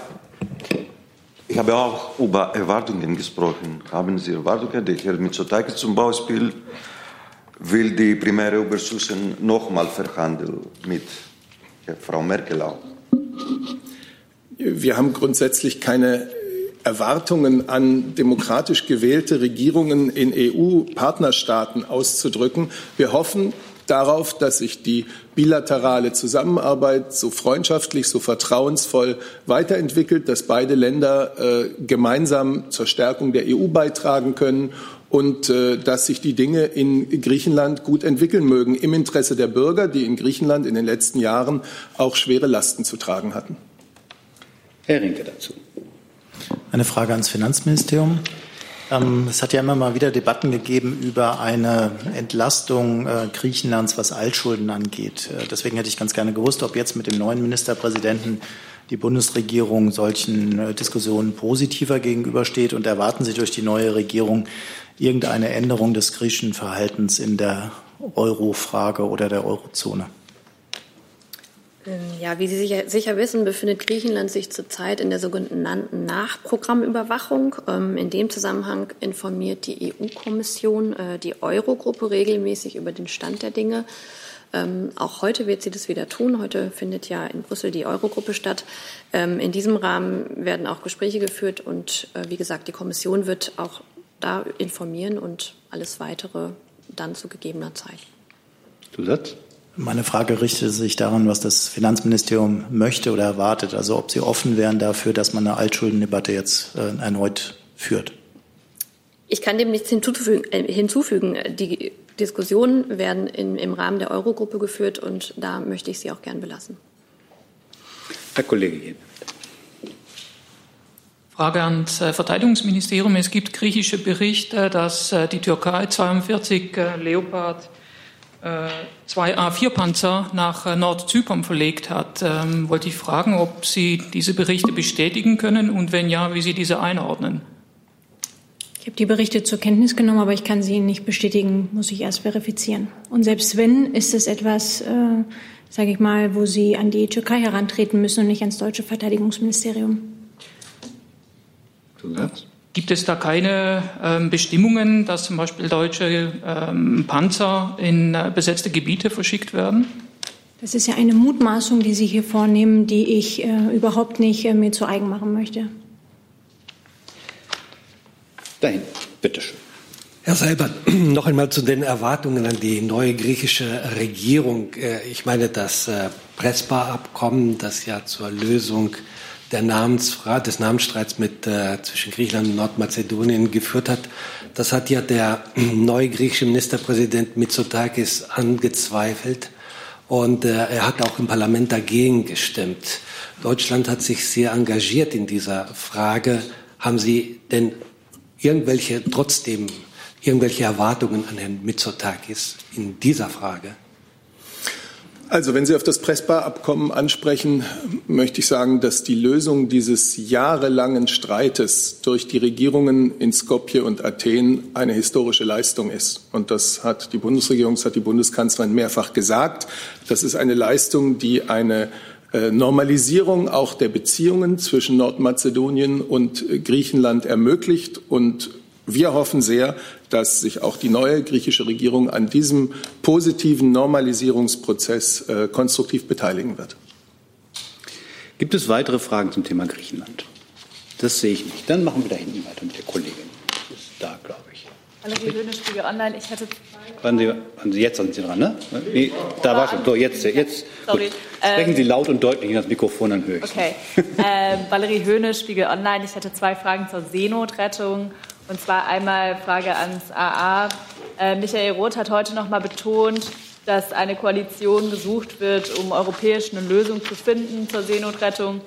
Ich habe auch über Erwartungen gesprochen. Haben Sie Erwartungen? Der Herr Mitsotakis zum Beispiel will die primäre Überschussen nochmal verhandeln mit Frau Merkel auch. Wir haben grundsätzlich keine Erwartungen an demokratisch gewählte Regierungen in EU-Partnerstaaten auszudrücken. Wir hoffen darauf, dass sich die bilaterale Zusammenarbeit so freundschaftlich, so vertrauensvoll weiterentwickelt, dass beide Länder äh, gemeinsam zur Stärkung der EU beitragen können und äh, dass sich die Dinge in Griechenland gut entwickeln mögen, im Interesse der Bürger, die in Griechenland in den letzten Jahren auch schwere Lasten zu tragen hatten. Herr Rinke dazu. Eine Frage ans Finanzministerium. Ähm, es hat ja immer mal wieder Debatten gegeben über eine Entlastung äh, Griechenlands, was Altschulden angeht. Äh, deswegen hätte ich ganz gerne gewusst, ob jetzt mit dem neuen Ministerpräsidenten die Bundesregierung solchen äh, Diskussionen positiver gegenübersteht und erwarten Sie durch die neue Regierung irgendeine Änderung des griechischen Verhaltens in der Euro-Frage oder der Eurozone? Ähm, ja, wie Sie sicher, sicher, wissen, befindet Griechenland sich zurzeit in der sogenannten Nachprogrammüberwachung. Ähm, in dem Zusammenhang informiert die EU-Kommission äh, die Eurogruppe regelmäßig über den Stand der Dinge. Ähm, auch heute wird sie das wieder tun. Heute findet ja in Brüssel die Eurogruppe statt. in diesem Rahmen werden auch Gespräche geführt und äh, wie gesagt, die Kommission wird auch da informieren und alles weitere dann zu gegebener Zeit. Zusatz? Meine Frage richtet sich daran, was das Finanzministerium möchte oder erwartet. Also ob Sie offen wären dafür, dass man eine Altschuldendebatte jetzt äh, erneut führt. Ich kann dem nichts hinzufügen. Äh, hinzufügen. Die Diskussionen werden in, im Rahmen der Eurogruppe geführt und da möchte ich sie auch gern belassen. Herr Kollege Frage ans äh, Verteidigungsministerium. Es gibt griechische Berichte, dass äh, die Türkei 42 Leopard zwei A4-Panzer nach Nordzypern verlegt hat. Ähm, wollte ich fragen, ob Sie diese Berichte bestätigen können und wenn ja, wie Sie diese einordnen. Ich habe die Berichte zur Kenntnis genommen, aber ich kann sie nicht bestätigen, muss ich erst verifizieren. Und selbst wenn, ist es etwas, äh, sage ich mal, wo Sie an die Türkei herantreten müssen und nicht ans deutsche Verteidigungsministerium. Zusatz? Gibt es da keine ähm, Bestimmungen, dass zum Beispiel deutsche ähm, Panzer in äh, besetzte Gebiete verschickt werden? Das ist ja eine Mutmaßung, die Sie hier vornehmen, die ich äh, überhaupt nicht äh, mir zu eigen machen möchte. Dahin, bitteschön. Herr Seibert, noch einmal zu den Erwartungen an die neue griechische Regierung. Äh, ich meine, das äh, Prespa-Abkommen, das ja zur Lösung der Namensfrage, des Namensstreits mit, äh, zwischen Griechenland und Nordmazedonien geführt hat. Das hat ja der neue griechische Ministerpräsident Mitsotakis angezweifelt. Und äh, er hat auch im Parlament dagegen gestimmt. Deutschland hat sich sehr engagiert in dieser Frage. Haben Sie denn irgendwelche, trotzdem irgendwelche Erwartungen an Herrn Mitsotakis in dieser Frage? Also wenn Sie auf das Prespa-Abkommen ansprechen, möchte ich sagen, dass die Lösung dieses jahrelangen Streites durch die Regierungen in Skopje und Athen eine historische Leistung ist. Und das hat die Bundesregierung, das hat die Bundeskanzlerin mehrfach gesagt. Das ist eine Leistung, die eine äh, Normalisierung auch der Beziehungen zwischen Nordmazedonien und Griechenland ermöglicht und wir hoffen sehr, dass sich auch die neue griechische Regierung an diesem positiven Normalisierungsprozess äh, konstruktiv beteiligen wird. Gibt es weitere Fragen zum Thema Griechenland? Das sehe ich nicht. Dann machen wir da hinten weiter mit der Kollegin. Die ist da, glaube ich. Valerie Höhne, Spiegel Online. Ich hatte Wann Sie, wann Sie jetzt sind Sie dran, ne? Nee, da war schon. So, jetzt, jetzt. Sorry. Sprechen Sie laut und deutlich in das Mikrofon, dann höre ich Okay. äh, Valerie Höhne, Spiegel Online. Ich hatte zwei Fragen zur Seenotrettung und zwar einmal Frage ans AA. Äh, Michael Roth hat heute noch mal betont, dass eine Koalition gesucht wird, um europäisch eine Lösung zu finden zur Seenotrettung.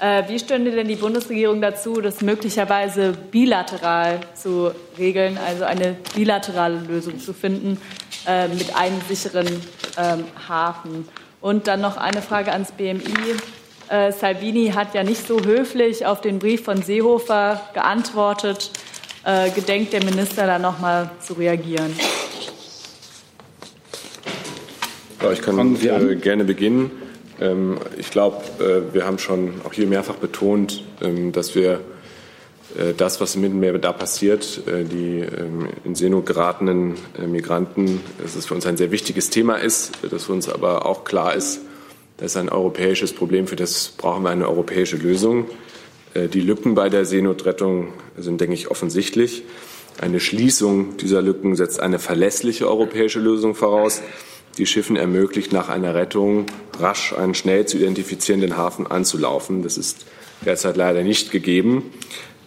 Äh, wie stünde denn die Bundesregierung dazu, das möglicherweise bilateral zu regeln, also eine bilaterale Lösung zu finden äh, mit einem sicheren ähm, Hafen? Und dann noch eine Frage ans BMI. Äh, Salvini hat ja nicht so höflich auf den Brief von Seehofer geantwortet äh, gedenkt der Minister da noch mal zu reagieren? Ja, ich kann äh, gerne beginnen. Ähm, ich glaube, äh, wir haben schon auch hier mehrfach betont, ähm, dass wir äh, das, was im Mittelmeer da passiert, äh, die ähm, in Seenot geratenen äh, Migranten, dass es für uns ein sehr wichtiges Thema ist, dass für uns aber auch klar ist, das ist ein europäisches Problem, für das brauchen wir eine europäische Lösung. Die Lücken bei der Seenotrettung sind, denke ich, offensichtlich. Eine Schließung dieser Lücken setzt eine verlässliche europäische Lösung voraus, die Schiffen ermöglicht, nach einer Rettung rasch einen schnell zu identifizierenden Hafen anzulaufen. Das ist derzeit leider nicht gegeben.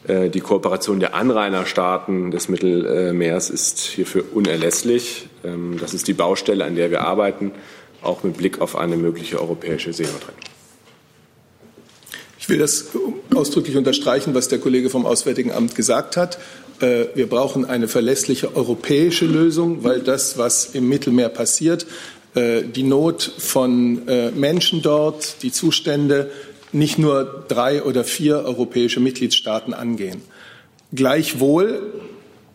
Äh, die Kooperation der Anrainerstaaten des Mittelmeers ist hierfür unerlässlich. Ähm, das ist die Baustelle, an der wir arbeiten, auch mit Blick auf eine mögliche europäische Seenotrettung. Ich will das ausdrücklich unterstreichen, was der Kollege vom Auswärtigen Amt gesagt hat. Äh, wir brauchen eine verlässliche europäische Lösung, weil das, was im Mittelmeer passiert, äh, die Not von Menschen dort, die Zustände, nicht nur drei oder vier europäische Mitgliedstaaten angehen. Gleichwohl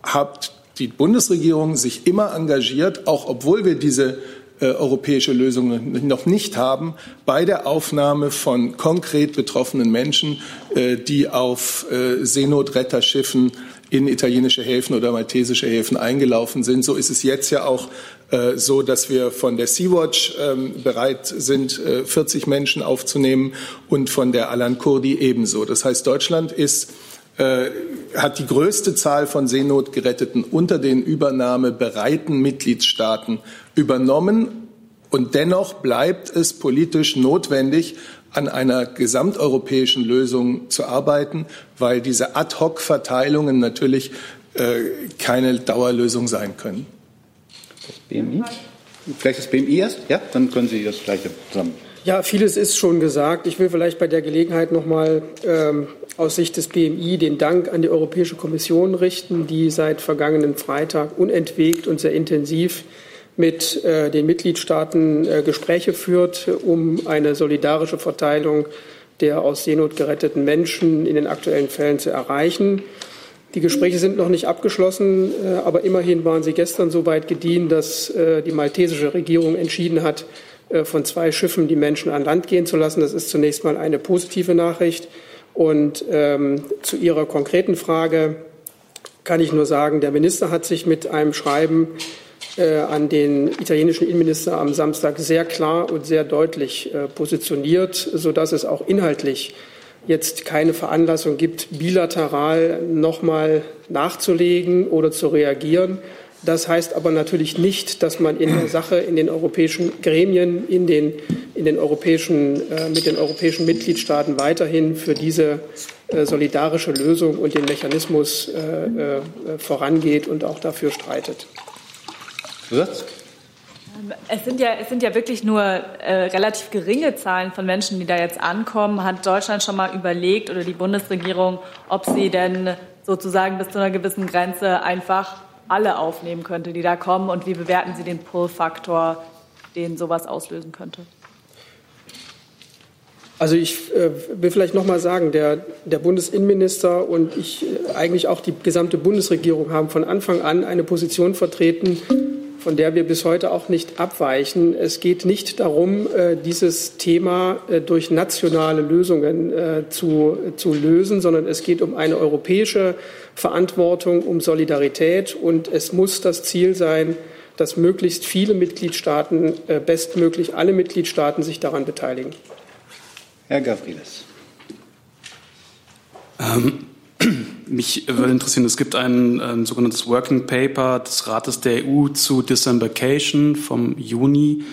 hat die Bundesregierung sich immer engagiert, auch obwohl wir diese äh, europäische Lösung noch nicht haben, bei der Aufnahme von konkret betroffenen Menschen, äh, die auf äh, Seenotretterschiffen in italienische Häfen oder maltesische Häfen eingelaufen sind. So ist es jetzt ja auch äh, so, dass wir von der Sea-Watch ähm, bereit sind, äh, 40 Menschen aufzunehmen und von der Alan Kurdi ebenso. Das heißt, Deutschland ist äh, hat die größte Zahl von Seenotgeretteten unter den übernahmebereiten Mitgliedstaaten übernommen. Und dennoch bleibt es politisch notwendig, an einer gesamteuropäischen Lösung zu arbeiten, weil diese Ad-hoc-Verteilungen natürlich äh, keine Dauerlösung sein können. Das BMI? Vielleicht das BMI erst? Ja, dann können Sie das Gleiche zusammen. Ja, vieles ist schon gesagt. Ich will vielleicht bei der Gelegenheit noch mal ähm, aus Sicht des BMI den Dank an die Europäische Kommission richten, die seit vergangenen Freitag unentwegt und sehr intensiv mit äh, den Mitgliedstaaten äh, Gespräche führt, um eine solidarische Verteilung der aus Seenot geretteten Menschen in den aktuellen Fällen zu erreichen. Die Gespräche sind noch nicht abgeschlossen, äh, aber immerhin waren sie gestern so weit gediehen, dass äh, die maltesische Regierung entschieden hat, äh, von zwei Schiffen die Menschen an Land gehen zu lassen. Das ist zunächst mal eine positive Nachricht. Und ähm, zu Ihrer konkreten Frage kann ich nur sagen, der Minister hat sich mit einem Schreiben an den italienischen Innenminister am Samstag sehr klar und sehr deutlich äh, positioniert, sodass es auch inhaltlich jetzt keine Veranlassung gibt, bilateral nochmal nachzulegen oder zu reagieren. Das heißt aber natürlich nicht, dass man in der Sache in den europäischen Gremien, in den, in den europäischen, äh, mit den europäischen Mitgliedstaaten weiterhin für diese äh, solidarische Lösung und den Mechanismus äh, äh vorangeht und auch dafür streitet. Zusatz? Es sind, ja, es sind ja wirklich nur äh, relativ geringe Zahlen von Menschen, die da jetzt ankommen. Hat Deutschland schon mal überlegt oder die Bundesregierung, ob sie denn sozusagen bis zu einer gewissen Grenze einfach alle aufnehmen könnte, die da kommen? Und wie bewerten Sie den Pull-Faktor, den sowas auslösen könnte? Also ich äh, will vielleicht noch mal sagen, der, der Bundesinnenminister und ich äh, eigentlich auch die gesamte Bundesregierung haben von Anfang an eine Position vertreten, von der wir bis heute auch nicht abweichen. Es geht nicht darum, äh, dieses Thema äh, durch nationale Lösungen äh, zu, zu lösen, sondern es geht um eine europäische Verantwortung, um Solidarität. Und es muss das Ziel sein, dass möglichst viele Mitgliedstaaten, bestmöglich alle Mitgliedstaaten sich daran beteiligen. Herr Gavrilis. Ähm, mich würde interessieren, es gibt ein, ein, sogenanntes Working Paper des Rates der EU zu Disembarkation vom Juni.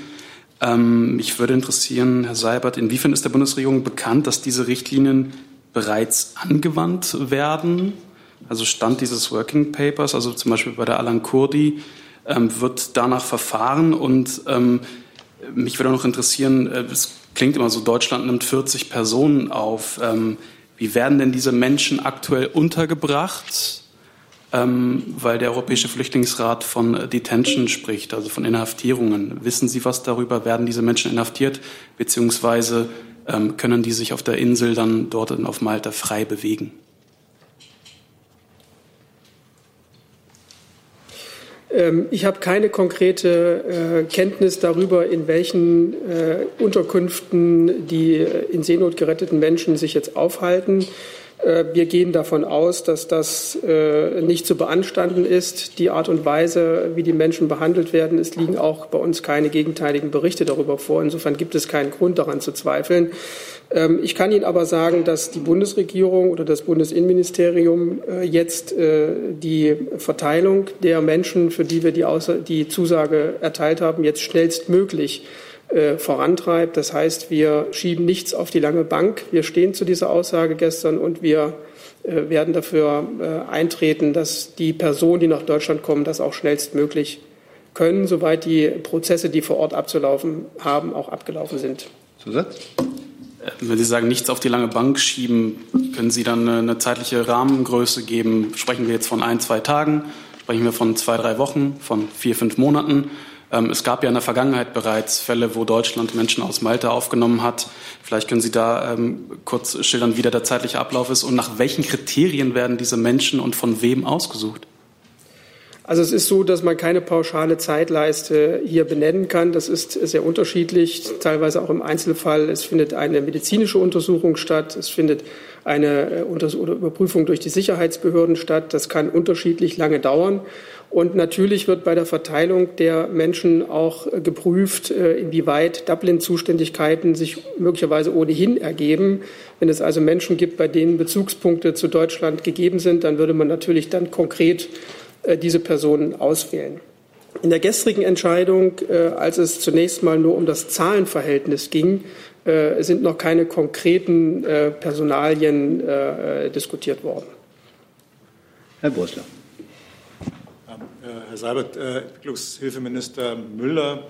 Ähm, mich würde interessieren, Herr Seibert, inwiefern ist der Bundesregierung bekannt, dass diese Richtlinien bereits angewandt werden? Also Stand dieses Working Papers, also zum Beispiel bei der Alan Kurdi, ähm, wird danach verfahren und ähm, mich würde auch noch interessieren, äh, es klingt immer so, Deutschland nimmt 40 Personen auf. Ähm, wie werden denn diese Menschen aktuell untergebracht? Ähm, weil der Europäische Flüchtlingsrat von Detention spricht, also von Inhaftierungen. Wissen Sie was darüber? Werden diese Menschen inhaftiert, beziehungsweise ähm, können die sich auf der Insel dann dort auf Malta frei bewegen? Ich habe keine konkrete äh, Kenntnis darüber, in welchen äh, Unterkünften die äh, in Seenot geretteten Menschen sich jetzt aufhalten. Wir gehen davon aus, dass das nicht zu beanstanden ist, die Art und Weise, wie die Menschen behandelt werden. Es liegen auch bei uns keine gegenteiligen Berichte darüber vor. Insofern gibt es keinen Grund daran zu zweifeln. Ähm, ich kann Ihnen aber sagen, dass die Bundesregierung oder das Bundesinnenministerium äh, jetzt die Verteilung der Menschen, für die wir die, Zusage erteilt haben, jetzt schnellstmöglich äh, vorantreibt. Das heißt, wir schieben nichts auf die lange Bank. Wir stehen zu dieser Aussage gestern und wir äh, werden dafür äh, eintreten, dass die Personen, die nach Deutschland kommen, das auch schnellstmöglich können, soweit die Prozesse, die vor Ort abzulaufen haben, auch abgelaufen sind. Zusatz? Wenn Sie sagen, nichts auf die lange Bank schieben, können Sie dann eine zeitliche Rahmengröße geben? Sprechen wir jetzt von ein, zwei Tagen? Sprechen wir von zwei, drei Wochen, von vier, fünf Monaten? Ähm, es gab ja in der Vergangenheit bereits Fälle, wo Deutschland Menschen aus Malta aufgenommen hat. Vielleicht können Sie da ähm, kurz schildern, wie der zeitliche Ablauf ist und nach welchen Kriterien werden diese Menschen und von wem ausgesucht? Also es ist so, dass man keine pauschale Zeitleiste hier benennen kann. Das ist sehr unterschiedlich, teilweise auch im Einzelfall. Es findet eine medizinische Untersuchung statt. Es findet eine äh, Überprüfung durch die Sicherheitsbehörden statt. Das kann unterschiedlich lange dauern. Und natürlich wird bei der Verteilung der Menschen auch äh, geprüft, äh, inwieweit Dublin-Zuständigkeiten sich möglicherweise ohnehin ergeben. Wenn es also Menschen gibt, bei denen Bezugspunkte zu Deutschland gegeben sind, dann würde man natürlich dann konkret diese Personen auswählen. In der gestrigen Entscheidung, als es zunächst mal nur um das Zahlenverhältnis ging, sind noch keine konkreten Personalien diskutiert worden. Herr Brüssler. Herr Seibert, äh, Entwicklungshilfeminister Müller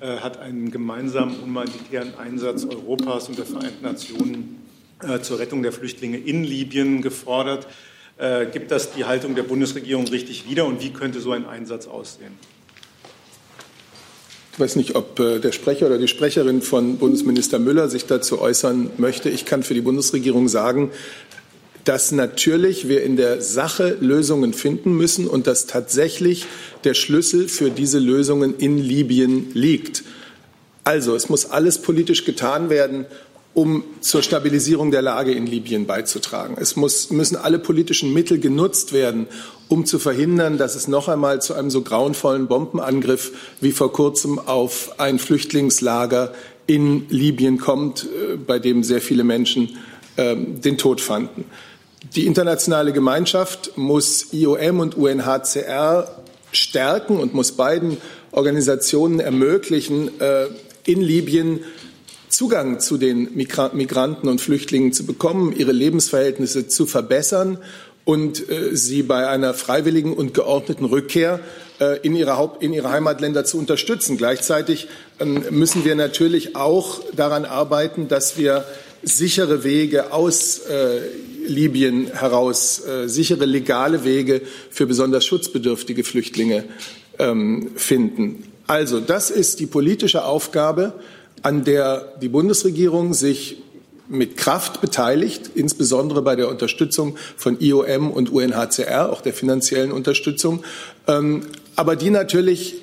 äh, hat einen gemeinsamen humanitären Einsatz Europas und der Vereinten Nationen äh, zur Rettung der Flüchtlinge in Libyen gefordert. Gibt das die Haltung der Bundesregierung richtig wieder und wie könnte so ein Einsatz aussehen? Ich weiß nicht, ob der Sprecher oder die Sprecherin von Bundesminister Müller sich dazu äußern möchte. Ich kann für die Bundesregierung sagen, dass natürlich wir in der Sache Lösungen finden müssen und dass tatsächlich der Schlüssel für diese Lösungen in Libyen liegt. Also es muss alles politisch getan werden, um zur Stabilisierung der Lage in Libyen beizutragen. Es muss, müssen alle politischen Mittel genutzt werden, um zu verhindern, dass es noch einmal zu einem so grauenvollen Bombenangriff wie vor kurzem auf ein Flüchtlingslager in Libyen kommt, äh, bei dem sehr viele Menschen äh, den Tod fanden. Die internationale Gemeinschaft muss IOM und UNHCR stärken und muss beiden Organisationen ermöglichen, äh, in Libyen Zugang zu den Migranten und Flüchtlingen zu bekommen, ihre Lebensverhältnisse zu verbessern und äh, sie bei einer freiwilligen und geordneten Rückkehr äh, in ihre, Haupt-, in ihre Heimatländer zu unterstützen. Gleichzeitig ähm, müssen wir natürlich auch daran arbeiten, dass wir sichere Wege aus äh, Libyen heraus, äh, sichere legale Wege für besonders schutzbedürftige Flüchtlinge ähm, finden. Also das ist die politische Aufgabe, an der die Bundesregierung sich mit Kraft beteiligt, insbesondere bei der Unterstützung von IOM und UNHCR, auch der finanziellen Unterstützung, ähm, aber die natürlich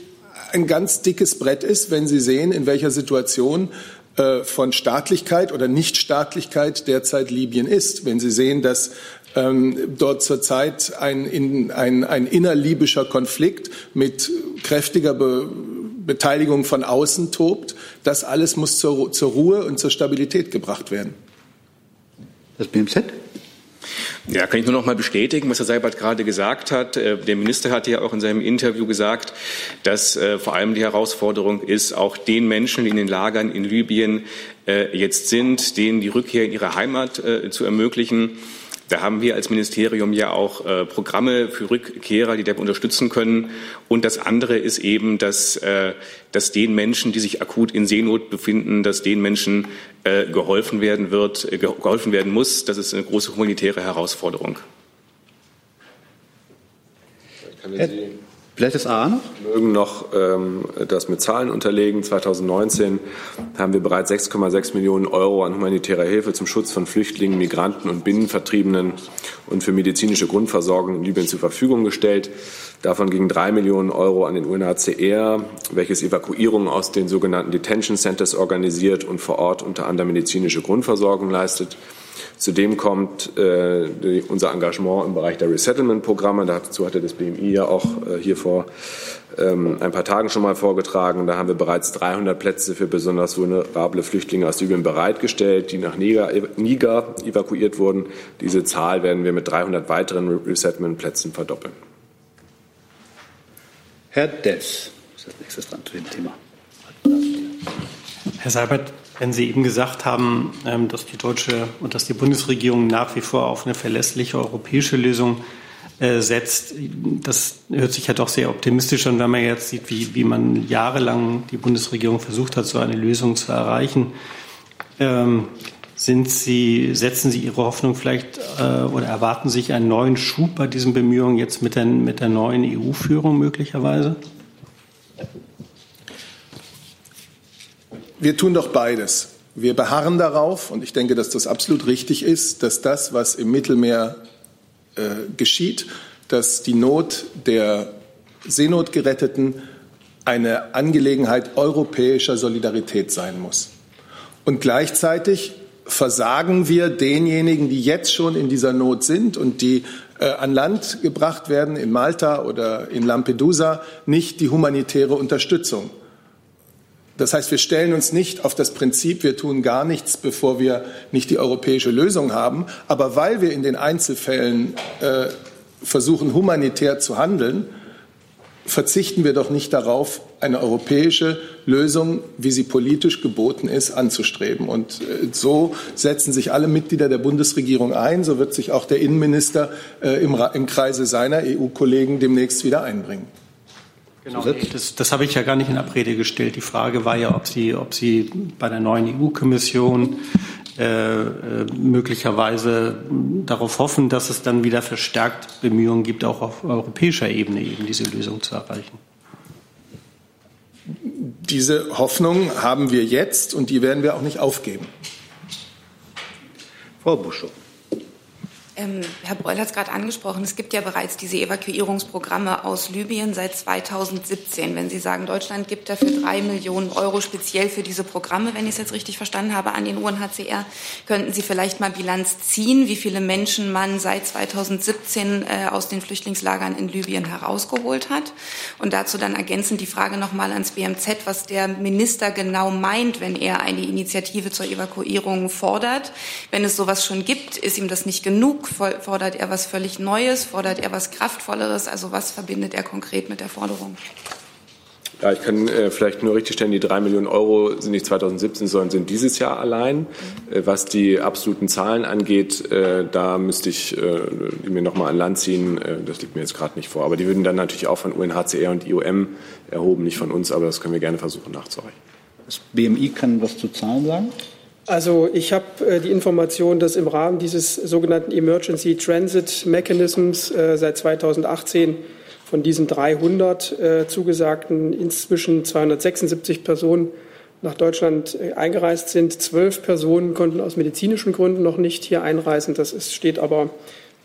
ein ganz dickes Brett ist, wenn Sie sehen, in welcher Situation äh, von Staatlichkeit oder Nichtstaatlichkeit derzeit Libyen ist. Wenn Sie sehen, dass ähm, dort zurzeit ein, in, ein, ein innerlibyscher Konflikt mit kräftiger Be Beteiligung von außen tobt, das alles muss zur, zur Ruhe und zur Stabilität gebracht werden. Das BMZ? Ja, kann ich nur noch mal bestätigen, was Herr Seibert gerade gesagt hat. Äh, der Minister hat ja auch in seinem Interview gesagt, dass äh, vor allem die Herausforderung ist, auch den Menschen, die in den Lagern in Libyen äh, jetzt sind, denen die Rückkehr in ihre Heimat zu ermöglichen. Da haben wir als Ministerium ja auch äh, Programme für Rückkehrer, die dabei unterstützen können. Und das andere ist eben, dass, äh, dass den Menschen, die sich akut in Seenot befinden, dass den Menschen äh, geholfen werden wird, äh, geholfen werden muss. Das ist eine große humanitäre Herausforderung. Sie Vielleicht das A noch? Wir mögen noch ähm, das mit Zahlen unterlegen. 2019 haben wir bereits 6,6 Millionen Euro an humanitärer Hilfe zum Schutz von Flüchtlingen, Migranten und Binnenvertriebenen und für medizinische Grundversorgung in Libyen zur Verfügung gestellt. Davon gingen drei Millionen Euro an den UNHCR, welches Evakuierungen aus den sogenannten Detention Centers organisiert und vor Ort unter anderem medizinische Grundversorgung leistet. Zudem kommt äh, die, unser Engagement im Bereich der Resettlement-Programme. Dazu hatte das BMI ja auch äh, hier vor ähm, ein paar Tagen schon mal vorgetragen. Da haben wir bereits 300 Plätze für besonders vulnerable Flüchtlinge aus Libyen bereitgestellt, die nach Niger, Niger evakuiert wurden. Diese Zahl werden wir mit 300 weiteren Resettlement-Plätzen verdoppeln. Herr Dess ist als nächstes dran zu dem Thema. Herr Seibert, wenn Sie eben gesagt haben, ähm, dass die deutsche und dass die Bundesregierung nach wie vor auf eine verlässliche europäische Lösung äh, setzt. Das hört sich ja doch sehr optimistisch an, wenn man jetzt sieht, wie, wie man jahrelang die Bundesregierung versucht hat, so eine Lösung zu erreichen. Ähm, sind Sie, setzen Sie Ihre Hoffnung vielleicht äh, oder erwarten sich einen neuen Schub bei diesen Bemühungen jetzt mit der, mit der neuen EU-Führung möglicherweise? Wir tun doch beides. Wir beharren darauf, und ich denke, dass das absolut richtig ist, dass das, was im Mittelmeer äh, geschieht, dass die Not der Seenotgeretteten eine Angelegenheit europäischer Solidarität sein muss. Und gleichzeitig versagen wir denjenigen, die jetzt schon in dieser Not sind und die äh, an Land gebracht werden in Malta oder in Lampedusa, nicht die humanitäre Unterstützung. Das heißt, wir stellen uns nicht auf das Prinzip, wir tun gar nichts, bevor wir nicht die europäische Lösung haben. Aber weil wir in den Einzelfällen äh, versuchen, humanitär zu handeln, verzichten wir doch nicht darauf, eine europäische Lösung, wie sie politisch geboten ist, anzustreben. Und äh, so setzen sich alle Mitglieder der Bundesregierung ein. So wird sich auch der Innenminister äh, im, im Kreise seiner EU-Kollegen demnächst wieder einbringen. Genau, das, das habe ich ja gar nicht in Abrede gestellt. Die Frage war ja, ob Sie, ob Sie bei der neuen EU-Kommission äh, äh, möglicherweise darauf hoffen, dass es dann wieder verstärkt Bemühungen gibt, auch auf europäischer Ebene eben diese Lösung zu erreichen. Diese Hoffnung haben wir jetzt und die werden wir auch nicht aufgeben. Frau Buschow. Ähm, Herr Breul hat es gerade angesprochen. Es gibt ja bereits diese Evakuierungsprogramme aus Libyen seit 2017. Wenn Sie sagen, Deutschland gibt dafür drei Millionen Euro speziell für diese Programme, wenn ich es jetzt richtig verstanden habe, an den UNHCR, könnten Sie vielleicht mal Bilanz ziehen, wie viele Menschen man seit 2017 äh, aus den Flüchtlingslagern in Libyen herausgeholt hat? Und dazu dann ergänzend die Frage nochmal ans BMZ, was der Minister genau meint, wenn er eine Initiative zur Evakuierung fordert. Wenn es sowas schon gibt, ist ihm das nicht genug? Fordert er was völlig Neues? Fordert er was Kraftvolleres? Also was verbindet er konkret mit der Forderung? Ja, ich kann äh, vielleicht nur richtig stellen, die drei Millionen Euro sind nicht 2017, sondern sind dieses Jahr allein. Mhm. Äh, was die absoluten Zahlen angeht, äh, da müsste ich äh, die mir nochmal an Land ziehen. Äh, das liegt mir jetzt gerade nicht vor. Aber die würden dann natürlich auch von UNHCR und IOM erhoben, nicht von uns. Aber das können wir gerne versuchen nachzureichen. Das BMI kann was zu Zahlen sagen? Also ich habe äh, die Information, dass im Rahmen dieses sogenannten Emergency Transit Mechanisms äh, seit 2018 von diesen 300 äh, zugesagten inzwischen 276 Personen nach Deutschland äh, eingereist sind. Zwölf Personen konnten aus medizinischen Gründen noch nicht hier einreisen. Das ist, steht aber,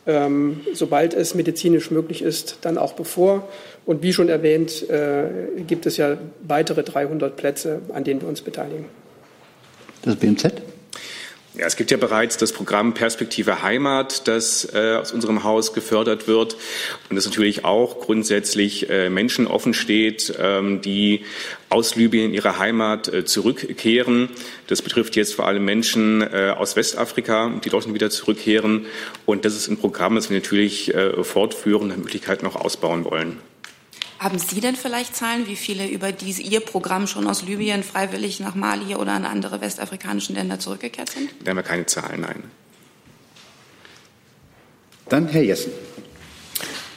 ähm, sobald es medizinisch möglich ist, dann auch bevor. Und wie schon erwähnt, äh, gibt es ja weitere 300 Plätze, an denen wir uns beteiligen das BMZ? Ja, es gibt ja bereits das Programm Perspektive Heimat, das äh, aus unserem Haus gefördert wird und das natürlich auch grundsätzlich äh, Menschen offen steht, ähm, die aus Libyen in ihre Heimat äh, zurückkehren. Das betrifft jetzt vor allem Menschen äh, aus Westafrika, die dorthin wieder zurückkehren. Und das ist ein Programm, das wir natürlich äh, fortführen, nach Möglichkeit noch ausbauen wollen. Haben Sie denn vielleicht Zahlen, wie viele über diese, Ihr Programm schon aus Libyen freiwillig nach Mali oder an andere westafrikanische Länder zurückgekehrt sind? Da haben wir keine Zahlen, nein. Dann Herr Jessen.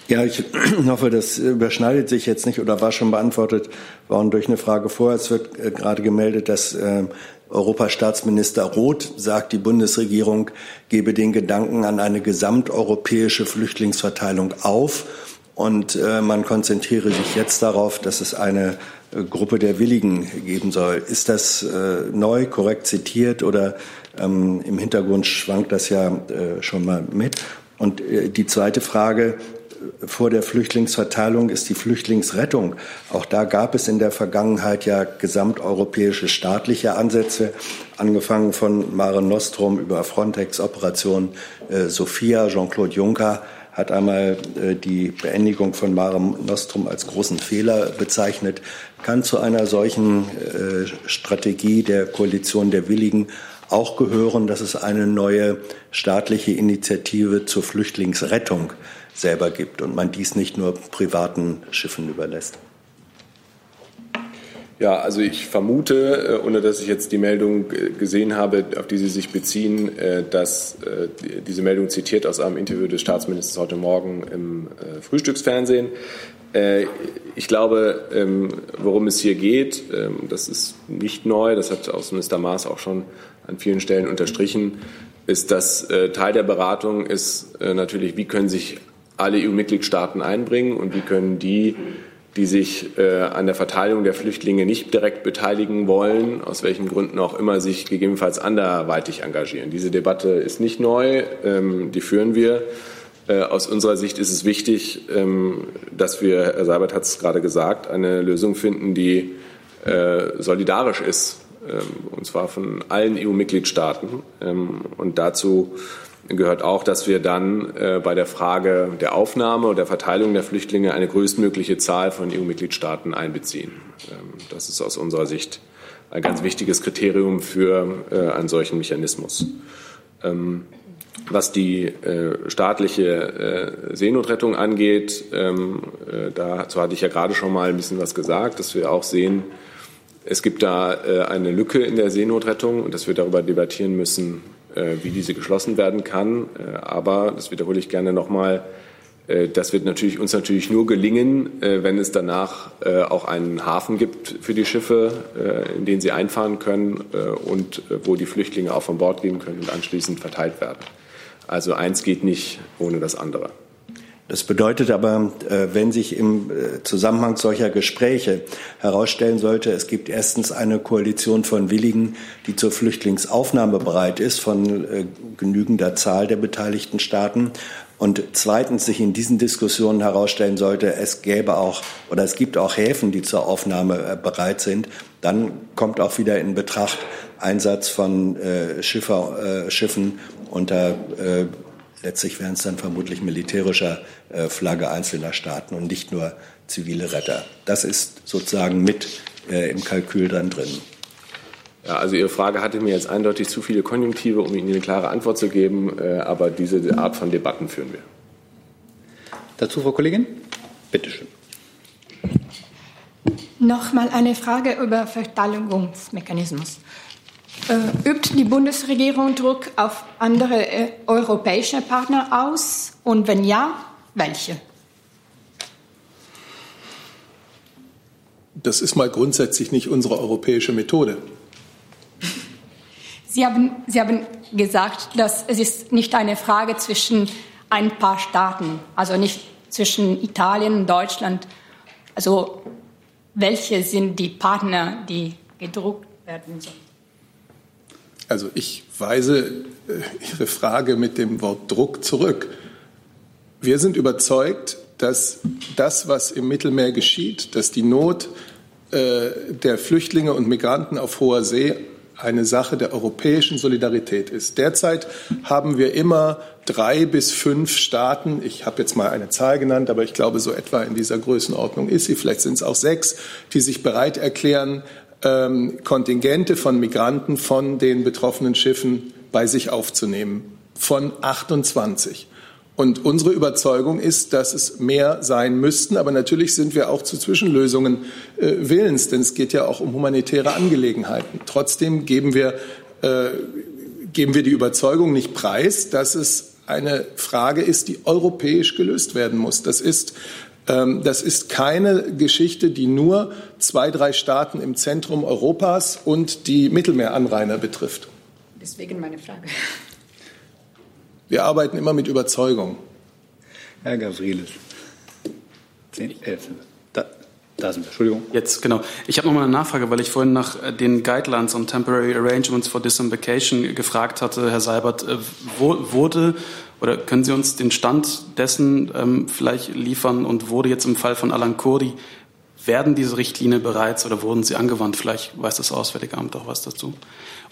Ja, ich hoffe, das überschneidet sich jetzt nicht oder war schon beantwortet worden durch eine Frage vorher. Es wird äh, gerade gemeldet, dass äh, Europastaatsminister Roth sagt, die Bundesregierung gebe den Gedanken an eine gesamteuropäische Flüchtlingsverteilung auf und äh, man konzentriere sich jetzt darauf, dass es eine äh, Gruppe der Willigen geben soll. Ist das äh, neu, korrekt zitiert oder ähm, im Hintergrund schwankt das ja äh, schon mal mit? Und äh, die zweite Frage, vor der Flüchtlingsverteilung ist die Flüchtlingsrettung. Auch da gab es in der Vergangenheit ja gesamteuropäische staatliche Ansätze, angefangen von Mare Nostrum über Frontex, Operation äh, Sophia. Jean-Claude Juncker hat einmal äh, die Beendigung von Mare Nostrum als großen Fehler bezeichnet. Kann zu einer solchen äh, Strategie der Koalition der Willigen auch gehören, dass es eine neue staatliche Initiative zur Flüchtlingsrettung selber gibt und man dies nicht nur privaten Schiffen überlässt. Ja, also ich vermute, äh, ohne dass ich jetzt die Meldung äh, gesehen habe, auf die Sie sich beziehen, äh, dass diese Meldung zitiert aus einem Interview des Staatsministers heute Morgen im Frühstücksfernsehen. Ich glaube, ähm, worum es hier geht, ähm, das ist nicht neu, das hat Außenminister Maas auch schon an vielen Stellen unterstrichen, ist, dass Teil der Beratung ist natürlich, wie können sich alle EU-Mitgliedstaaten einbringen und wie können die die sich äh, an der Verteilung der Flüchtlinge nicht direkt beteiligen wollen, aus welchen Gründen auch immer sich gegebenenfalls anderweitig engagieren. Diese Debatte ist nicht neu, ähm, die führen wir. Äh, aus unserer Sicht ist es wichtig, ähm, dass wir, Herr Seibert hat es gerade gesagt, eine Lösung finden, die äh, solidarisch ist, ähm, und zwar von allen EU-Mitgliedstaaten. Ähm, und dazu gehört auch, dass wir dann äh, bei der Frage der Aufnahme oder der Verteilung der Flüchtlinge eine größtmögliche Zahl von EU-Mitgliedstaaten einbeziehen. Ähm, das ist aus unserer Sicht ein ganz wichtiges Kriterium für äh, einen solchen Mechanismus. Ähm, was die äh, staatliche äh, Seenotrettung angeht, ähm, äh, dazu hatte ich ja gerade schon mal ein bisschen was gesagt, dass wir auch sehen, es gibt da äh, eine Lücke in der Seenotrettung und dass wir darüber debattieren müssen, wie diese geschlossen werden kann. Äh, aber, das wiederhole ich gerne nochmal, äh, das wird natürlich, uns natürlich nur gelingen, wenn es danach auch einen Hafen gibt für die Schiffe, in den sie einfahren können und wo die Flüchtlinge auch von Bord gehen können und anschließend verteilt werden. Also eins geht nicht ohne das andere. Das bedeutet aber, äh, wenn sich im äh, Zusammenhang solcher Gespräche herausstellen sollte, es gibt erstens eine Koalition von Willigen, die zur Flüchtlingsaufnahme bereit ist, von äh, genügender Zahl der beteiligten Staaten. Und zweitens sich in diesen Diskussionen herausstellen sollte, es gäbe auch oder es gibt auch Häfen, die zur Aufnahme bereit sind, dann kommt auch wieder in Betracht Einsatz von Schiffer, Schiffen unter Letztlich wären es dann vermutlich militärischer äh, Flagge einzelner Staaten und nicht nur zivile Retter. Das ist sozusagen mit äh, im Kalkül dann drin. Ja, also Ihre Frage hatte mir jetzt eindeutig zu viele Konjunktive, um Ihnen eine klare Antwort zu geben. Äh, aber diese Art von Debatten führen wir. Dazu, Frau Kollegin? Bitte schön. Nochmal eine Frage über Verteidigungsmechanismus. Äh, übt die Bundesregierung Druck auf andere äh, europäische Partner aus? Und wenn ja, welche? Das ist mal grundsätzlich nicht unsere europäische Methode. Sie haben, Sie haben gesagt, dass es ist nicht eine Frage zwischen ein paar Staaten, also nicht zwischen Italien und Deutschland. Also welche sind die Partner, die gedruckt werden sollen? Also ich weise äh, Ihre Frage mit dem Wort Druck zurück. Wir sind überzeugt, dass das, was im Mittelmeer geschieht, dass die Not äh, der Flüchtlinge und Migranten auf hoher See eine Sache der europäischen Solidarität ist. Derzeit haben wir immer drei bis fünf Staaten, ich habe jetzt mal eine Zahl genannt, aber ich glaube, so etwa in dieser Größenordnung ist sie, vielleicht sind es auch sechs, die sich bereit erklären, ähm, Kontingente von Migranten von den betroffenen Schiffen bei sich aufzunehmen. Von 28. Und unsere Überzeugung ist, dass es mehr sein müssten. Aber natürlich sind wir auch zu Zwischenlösungen äh, willens, denn es geht ja auch um humanitäre Angelegenheiten. Trotzdem geben wir, äh, geben wir die Überzeugung nicht preis, dass es eine Frage ist, die europäisch gelöst werden muss. Das ist das ist keine Geschichte, die nur zwei, drei Staaten im Zentrum Europas und die Mittelmeeranrainer betrifft. Deswegen meine Frage. Wir arbeiten immer mit Überzeugung. Herr Gavrilis. 10, 11. Da, da sind wir. Entschuldigung. Jetzt, genau. Ich habe noch mal eine Nachfrage, weil ich vorhin nach äh, den Guidelines on Temporary Arrangements for Disembarkation gefragt hatte, Herr Seibert. Äh, wurde Oder können Sie uns den Stand dessen ähm, vielleicht liefern und wurde jetzt im Fall von Alan Kurdi, werden diese Richtlinien bereits oder wurden sie angewandt? Vielleicht weiß das Auswärtige Amt auch was dazu.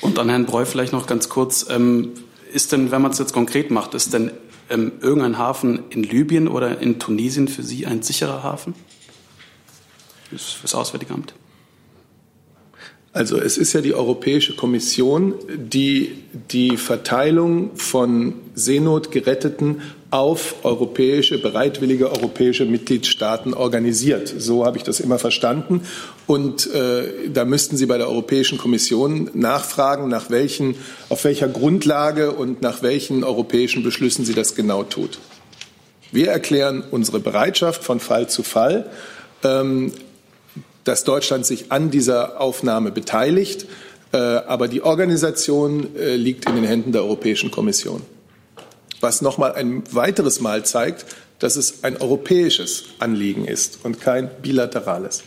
Und an Herrn Breu vielleicht noch ganz kurz, ähm, ist denn, wenn man es jetzt konkret macht, ist denn ähm, irgendein Hafen in Libyen oder in Tunesien für Sie ein sicherer Hafen? Das Auswärtige Amt? Also es ist ja die Europäische Kommission, die die Verteilung von Seenotgeretteten auf europäische, bereitwillige europäische Mitgliedstaaten organisiert. So habe ich das immer verstanden. Und äh, da müssten Sie bei der Europäischen Kommission nachfragen, nach welchen, auf welcher Grundlage und nach welchen europäischen Beschlüssen sie das genau tut. Wir erklären unsere Bereitschaft von Fall zu Fall. Ähm, dass Deutschland sich an dieser Aufnahme beteiligt. Äh, aber die Organisation äh, liegt in den Händen der Europäischen Kommission. Was noch mal ein weiteres Mal zeigt, dass es ein europäisches Anliegen ist und kein bilaterales.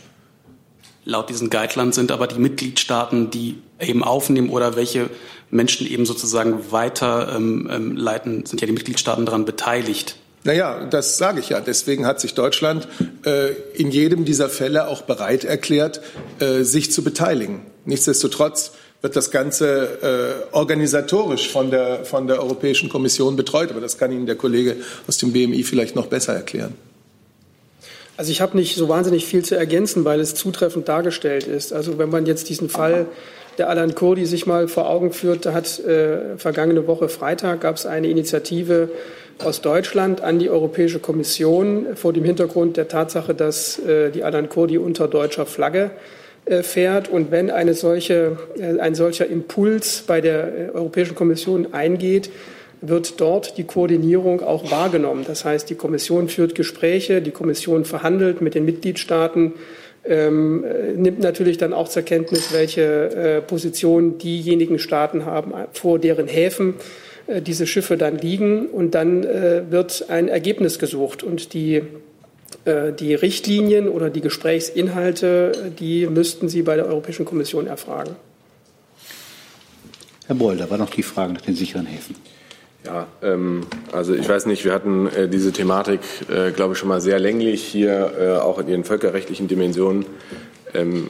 Laut diesen Guidelines sind aber die Mitgliedstaaten, die eben aufnehmen oder welche Menschen eben sozusagen weiterleiten, ähm, sind ja die Mitgliedstaaten daran beteiligt. Naja, das sage ich ja. Deswegen hat sich Deutschland äh, in jedem dieser Fälle auch bereit erklärt, äh, sich zu beteiligen. Nichtsdestotrotz wird das Ganze äh, organisatorisch von der, von der Europäischen Kommission betreut. Aber das kann Ihnen der Kollege aus dem BMI vielleicht noch besser erklären. Also ich habe nicht so wahnsinnig viel zu ergänzen, weil es zutreffend dargestellt ist. Also wenn man jetzt diesen Fall der Alan Kurdi sich mal vor Augen führt, da hat äh, vergangene Woche Freitag gab es eine Initiative aus Deutschland an die Europäische Kommission vor dem Hintergrund der Tatsache, dass äh, die Alan Kurdi unter deutscher Flagge äh, fährt. Und wenn eine solche, äh, ein solcher Impuls bei der Europäischen Kommission eingeht, wird dort die Koordinierung auch wahrgenommen. Das heißt, die Kommission führt Gespräche, die Kommission verhandelt mit den Mitgliedstaaten, ähm, nimmt natürlich dann auch zur Kenntnis, welche äh, Position diejenigen Staaten haben, vor deren Häfen diese Schiffe dann liegen und dann äh, wird ein Ergebnis gesucht und die äh, die Richtlinien oder die Gesprächsinhalte, die müssten Sie bei der Europäischen Kommission erfragen. Herr Boll, da war noch die Frage nach den sicheren Häfen. Ja, ähm, also ich weiß nicht, wir hatten äh, diese Thematik, äh, glaube ich, schon mal sehr länglich hier, äh, auch in ihren völkerrechtlichen Dimensionen. Ähm,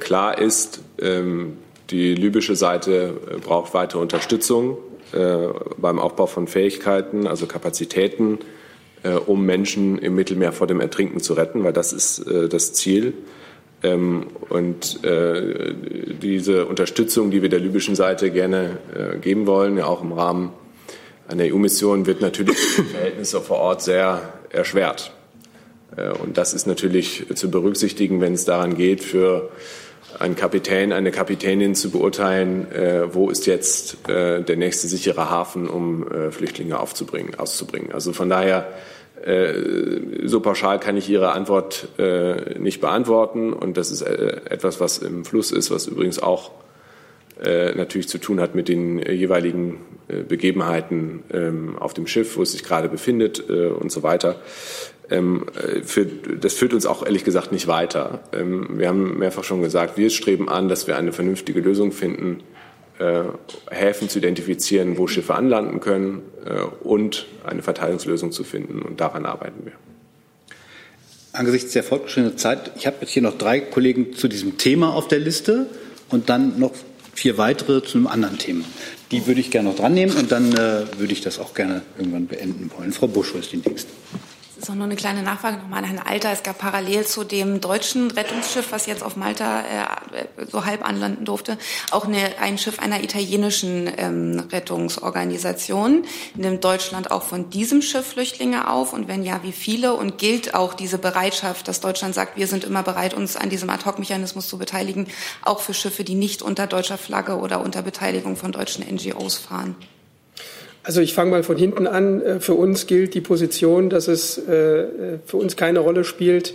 klar ist, ähm, die libysche Seite braucht weitere Unterstützung äh, beim Aufbau von Fähigkeiten, also Kapazitäten, äh, um Menschen im Mittelmeer vor dem Ertrinken zu retten, weil das ist äh, das Ziel. Ähm, und diese Unterstützung, die wir der libyschen Seite gerne geben wollen, ja auch im Rahmen einer EU-Mission, wird natürlich die Verhältnisse vor Ort sehr erschwert. Und das ist natürlich zu berücksichtigen, wenn es daran geht, für einen Kapitän, eine Kapitänin zu beurteilen, äh, wo ist jetzt äh, der nächste sichere Hafen, um äh, Flüchtlinge aufzubringen, auszubringen. Also von daher, äh, so pauschal kann ich Ihre Antwort äh, nicht beantworten. Und das ist äh, etwas, was im Fluss ist, was übrigens auch natürlich zu tun hat mit den jeweiligen Begebenheiten ähm, auf dem Schiff, wo es sich gerade befindet und so weiter. Ähm, für, das führt uns auch ehrlich gesagt nicht weiter. Ähm, wir haben mehrfach schon gesagt, wir streben an, dass wir eine vernünftige Lösung finden, äh, Häfen zu identifizieren, wo Schiffe anlanden können äh, und eine Verteilungslösung zu finden. Und daran arbeiten wir. Angesichts der fortgeschrittenen Zeit, ich habe jetzt hier noch drei Kollegen zu diesem Thema auf der Liste und dann noch vier weitere zu einem anderen Thema. Die würde ich gerne noch dran nehmen und dann äh, würde ich das auch gerne irgendwann beenden wollen. Frau Busch ist die nächste ist auch nur eine kleine Nachfrage nochmal an Herrn Alter. Es gab parallel zu dem deutschen Rettungsschiff, was jetzt auf Malta äh, so halb anlanden durfte, auch eine, ein Schiff einer italienischen ähm, Rettungsorganisation. Nimmt Deutschland auch von diesem Schiff Flüchtlinge auf? Und wenn ja, wie viele? Und gilt auch diese Bereitschaft, dass Deutschland sagt, wir sind immer bereit, uns an diesem Ad-Hoc-Mechanismus zu beteiligen, auch für Schiffe, die nicht unter deutscher Flagge oder unter Beteiligung von deutschen NGOs fahren? Also ich fange mal von hinten an. Äh, für uns gilt die Position, dass es äh, für uns keine Rolle spielt,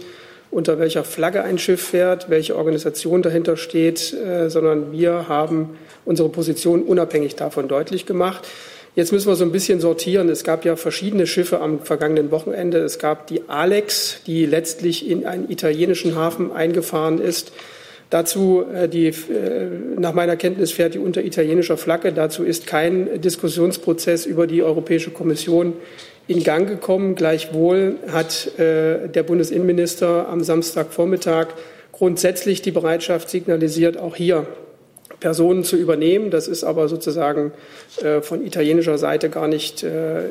unter welcher Flagge ein Schiff fährt, welche Organisation dahinter steht, äh, sondern wir haben unsere Position unabhängig davon deutlich gemacht. Jetzt müssen wir so ein bisschen sortieren. Es gab ja verschiedene Schiffe am vergangenen Wochenende. Es gab die Alex, die letztlich in einen italienischen Hafen eingefahren ist Dazu, äh, die, äh, nach meiner Kenntnis, fährt die unter italienischer Flagge. Dazu ist kein Diskussionsprozess über die Europäische Kommission in Gang gekommen. Gleichwohl hat äh, der Bundesinnenminister am Samstagvormittag grundsätzlich die Bereitschaft signalisiert, auch hier Personen zu übernehmen. Das ist aber sozusagen äh, von italienischer Seite gar nicht äh, äh,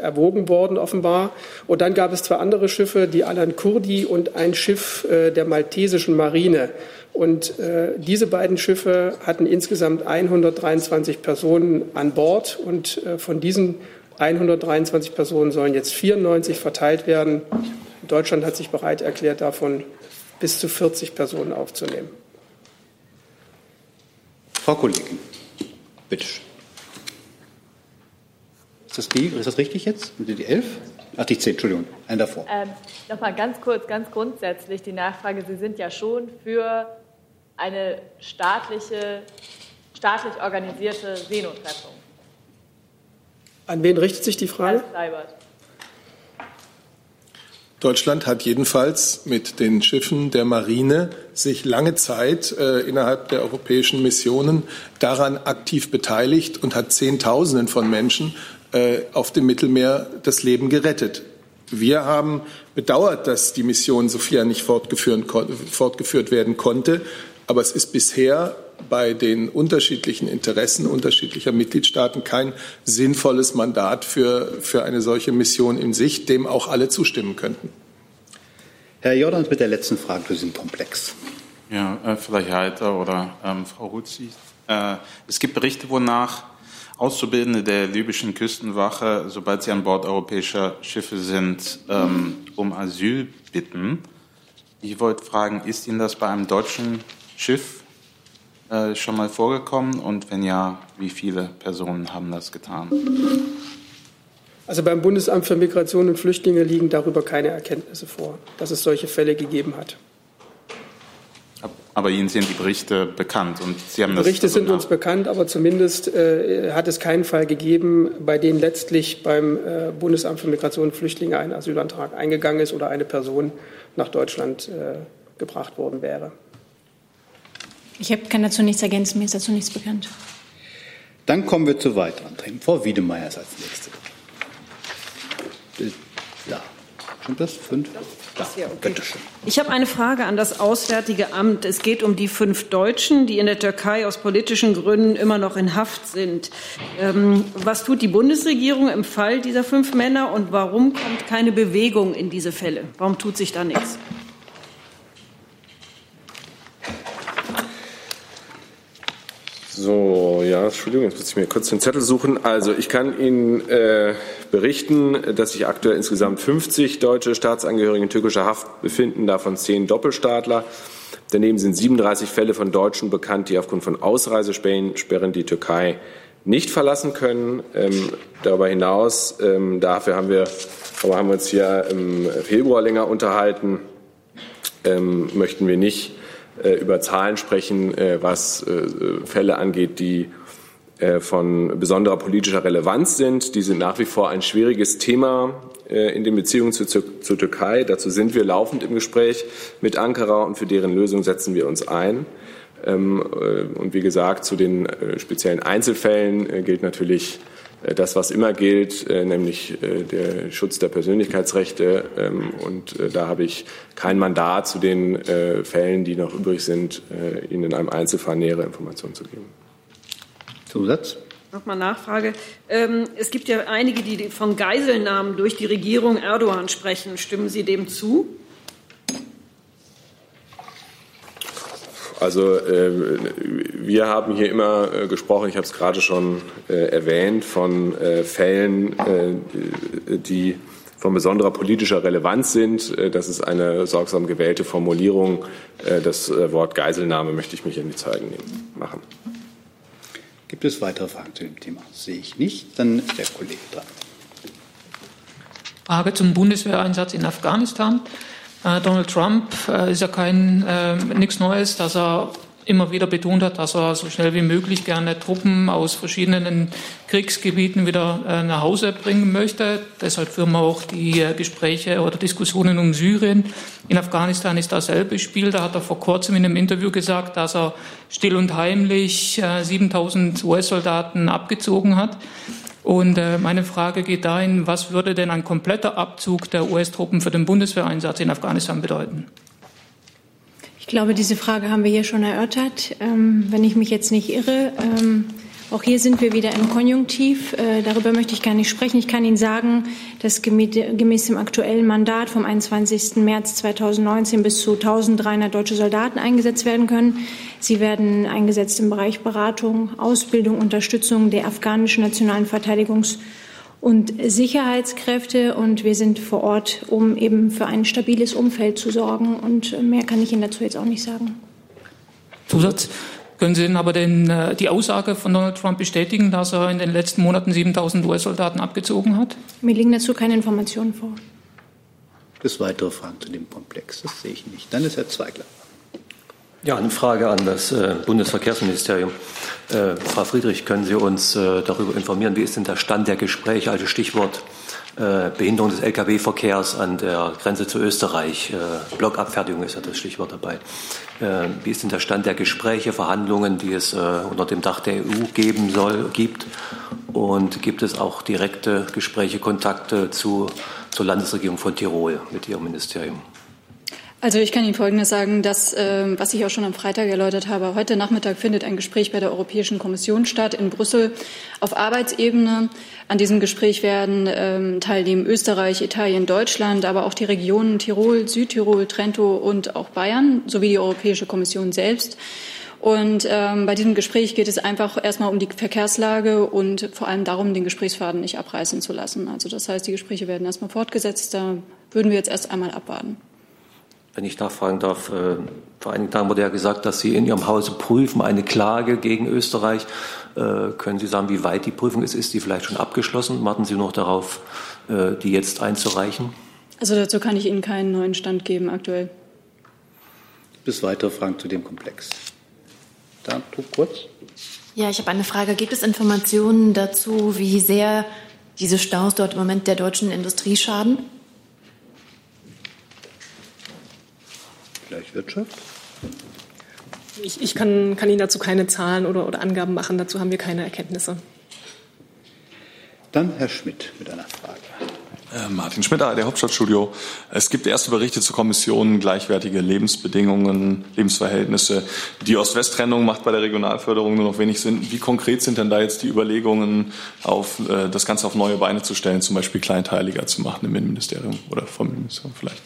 erwogen worden, offenbar. Und dann gab es zwei andere Schiffe, die Alan Kurdi und ein Schiff äh, der maltesischen Marine. Und äh, diese beiden Schiffe hatten insgesamt 123 Personen an Bord. Und äh, von diesen 123 Personen sollen jetzt 94 verteilt werden. Deutschland hat sich bereit erklärt, davon bis zu 40 Personen aufzunehmen. Frau Kollegin, bitte schön. Ist das, die, ist das richtig jetzt? Die 11? Ach, die 10, Entschuldigung, ein davor. Ähm, Nochmal ganz kurz, ganz grundsätzlich die Nachfrage. Sie sind ja schon für eine staatliche, staatlich organisierte Seenotrettung. An wen richtet sich die Frage? Herr Seibert. Deutschland hat jedenfalls mit den Schiffen der Marine sich lange Zeit äh, innerhalb der europäischen Missionen daran aktiv beteiligt und hat Zehntausenden von Menschen äh, auf dem Mittelmeer das Leben gerettet. Wir haben bedauert, dass die Mission Sophia nicht fortgeführt, fortgeführt werden konnte. Aber es ist bisher bei den unterschiedlichen Interessen unterschiedlicher Mitgliedstaaten kein sinnvolles Mandat für, für eine solche Mission in Sicht, dem auch alle zustimmen könnten. Herr Jordans mit der letzten Frage zu diesem Komplex. Ja, äh, vielleicht Heiter oder ähm, Frau Ruzzi. Äh, es gibt Berichte, wonach Auszubildende der libyschen Küstenwache, sobald sie an Bord europäischer Schiffe sind, ähm, um Asyl bitten. Ich wollte fragen, ist Ihnen das bei einem deutschen Schiff äh, schon mal vorgekommen? Und wenn ja, wie viele Personen haben das getan? Also beim Bundesamt für Migration und Flüchtlinge liegen darüber keine Erkenntnisse vor, dass es solche Fälle gegeben hat. Aber Ihnen sind die Berichte bekannt und Sie haben das. Berichte sind uns bekannt, aber zumindest äh, hat es keinen Fall gegeben, bei dem letztlich beim äh, Bundesamt für Migration und Flüchtlinge ein Asylantrag eingegangen ist oder eine Person nach Deutschland äh, gebracht worden wäre. Ich kann dazu nichts ergänzen, mir ist dazu nichts bekannt. Dann kommen wir zu weiteren Themen. Frau Wiedemeyer ist als nächste. Da. Stimmt das? Fünf? Da. Ja, okay. Ich habe eine Frage an das Auswärtige Amt. Es geht um die fünf Deutschen, die in der Türkei aus politischen Gründen immer noch in Haft sind. Ähm, was tut die Bundesregierung im Fall dieser fünf Männer und warum kommt keine Bewegung in diese Fälle? Warum tut sich da nichts? So, ja, Entschuldigung, jetzt muss ich mir kurz den Zettel suchen. Also ich kann Ihnen äh, berichten, dass sich aktuell insgesamt 50 deutsche Staatsangehörige in türkischer Haft befinden, davon 10 Doppelstaatler. Daneben sind 37 Fälle von Deutschen bekannt, die aufgrund von Ausreisesperren die Türkei nicht verlassen können. Ähm, darüber hinaus, ähm, dafür haben wir, haben wir uns hier im Februar länger unterhalten, ähm, möchten wir nicht über Zahlen sprechen, äh, was äh, Fälle angeht, die von besonderer politischer Relevanz sind. Die sind nach wie vor ein schwieriges Thema in den Beziehungen zur, zur Türkei. Dazu sind wir laufend im Gespräch mit Ankara und für deren Lösung setzen wir uns ein. Ähm, und wie gesagt, zu den speziellen Einzelfällen gilt natürlich äh, das, was immer gilt, äh, nämlich äh, der Schutz der Persönlichkeitsrechte. Ähm, und da habe ich kein Mandat zu den Fällen, die noch übrig sind, Ihnen in einem Einzelfall nähere Informationen zu geben. Zusatz? Nochmal Nachfrage. Ähm, es gibt ja einige, die von Geiselnahmen durch die Regierung Erdogan sprechen. Stimmen Sie dem zu? Also äh, wir haben hier immer äh, gesprochen, ich habe es gerade schon äh, erwähnt, von äh, Fällen, äh, die von besonderer politischer Relevanz sind. Äh, das ist eine sorgsam gewählte Formulierung. Das Wort Geiselnahme möchte ich mich in die Zeigen nehmen, machen. Gibt es weitere Fragen zu dem Thema? Sehe ich nicht. Dann ist der Kollege dran. Frage zum Bundeswehreinsatz in Afghanistan. Äh, Donald Trump äh, ist ja kein äh, nichts Neues, dass er immer wieder betont hat, dass er so schnell wie möglich gerne Truppen aus verschiedenen Kriegsgebieten wieder äh, nach Hause bringen möchte. Deshalb führen wir auch die Gespräche oder Diskussionen um Syrien. In Afghanistan ist dasselbe Spiel. Da hat er vor kurzem in einem Interview gesagt, dass er still und heimlich 7000 äh, US-Soldaten abgezogen hat. Und meine Frage geht dahin, was würde denn ein kompletter Abzug der US-Truppen für den Bundeswehreinsatz in Afghanistan bedeuten? Ich glaube, diese Frage haben wir hier schon erörtert. Ähm, wenn ich mich jetzt nicht irre, ähm, auch hier sind wir wieder im Konjunktiv. Äh, darüber möchte ich gar nicht sprechen. Ich kann Ihnen sagen, dass gemäß dem aktuellen Mandat vom 21. März 2019 bis zu 1300 deutsche Soldaten eingesetzt werden können. Sie werden eingesetzt im Bereich Beratung, Ausbildung, Unterstützung der afghanischen nationalen Verteidigungs- und Sicherheitskräfte. Und wir sind vor Ort, um eben für ein stabiles Umfeld zu sorgen. Und mehr kann ich Ihnen dazu jetzt auch nicht sagen. Zusatz. Können Sie denn aber denn äh, die Aussage von Donald Trump bestätigen, dass er in den letzten Monaten 7000 US-Soldaten abgezogen hat? Mir liegen dazu keine Informationen vor. Gibt es weitere Fragen zu dem Komplex? Das sehe ich nicht. Dann ist Herr Zweigler. Ja, eine Frage an das äh, Bundesverkehrsministerium. Äh, Frau Friedrich, können Sie uns äh, darüber informieren, wie ist denn der Stand der Gespräche, also Stichwort Behinderung des Lkw-Verkehrs an der Grenze zu Österreich? Blockabfertigung ist ja das Stichwort dabei. Wie ist denn der Stand der Gespräche, Verhandlungen, die es unter dem Dach der EU geben soll, gibt? Und gibt es auch direkte Gespräche, Kontakte zu, zur Landesregierung von Tirol mit Ihrem Ministerium? Also ich kann Ihnen Folgendes sagen, dass, äh, was ich auch schon am Freitag erläutert habe, heute Nachmittag findet ein Gespräch bei der Europäischen Kommission statt in Brüssel auf Arbeitsebene. An diesem Gespräch werden ähm, teilnehmen Österreich, Italien, Deutschland, aber auch die Regionen Tirol, Südtirol, Trento und auch Bayern sowie die Europäische Kommission selbst. Und ähm, bei diesem Gespräch geht es einfach erstmal um die Verkehrslage und vor allem darum, den Gesprächsfaden nicht abreißen zu lassen. Also das heißt, die Gespräche werden erstmal fortgesetzt. Da würden wir jetzt erst einmal abwarten. Wenn ich nachfragen darf, äh, vor einigen Tagen wurde ja gesagt, dass Sie in Ihrem Hause prüfen eine Klage gegen Österreich. Äh, können Sie sagen, wie weit die Prüfung ist? Ist die vielleicht schon abgeschlossen? Warten Sie noch darauf, äh, die jetzt einzureichen? Also dazu kann ich Ihnen keinen neuen Stand geben aktuell. Bis weitere Fragen zu dem Komplex. Da, tu kurz. Ja, ich habe eine Frage. Gibt es Informationen dazu, wie sehr diese Staus dort im Moment der deutschen Industrie schaden? Gleich Wirtschaft. Ich, ich kann, kann, Ihnen dazu keine Zahlen oder, oder Angaben machen. Dazu haben wir keine Erkenntnisse. Dann Herr Schmidt mit einer Frage. Äh, Martin Schmidt, der Hauptstadtstudio. Es gibt erste Berichte zur Kommission, gleichwertige Lebensbedingungen, Lebensverhältnisse. Die Ost-West-Trennung macht bei der Regionalförderung nur noch wenig Sinn. Wie konkret sind denn da jetzt die Überlegungen, auf, äh, das Ganze auf neue Beine zu stellen, zum Beispiel kleinteiliger zu machen im Innenministerium oder vom Ministerium vielleicht?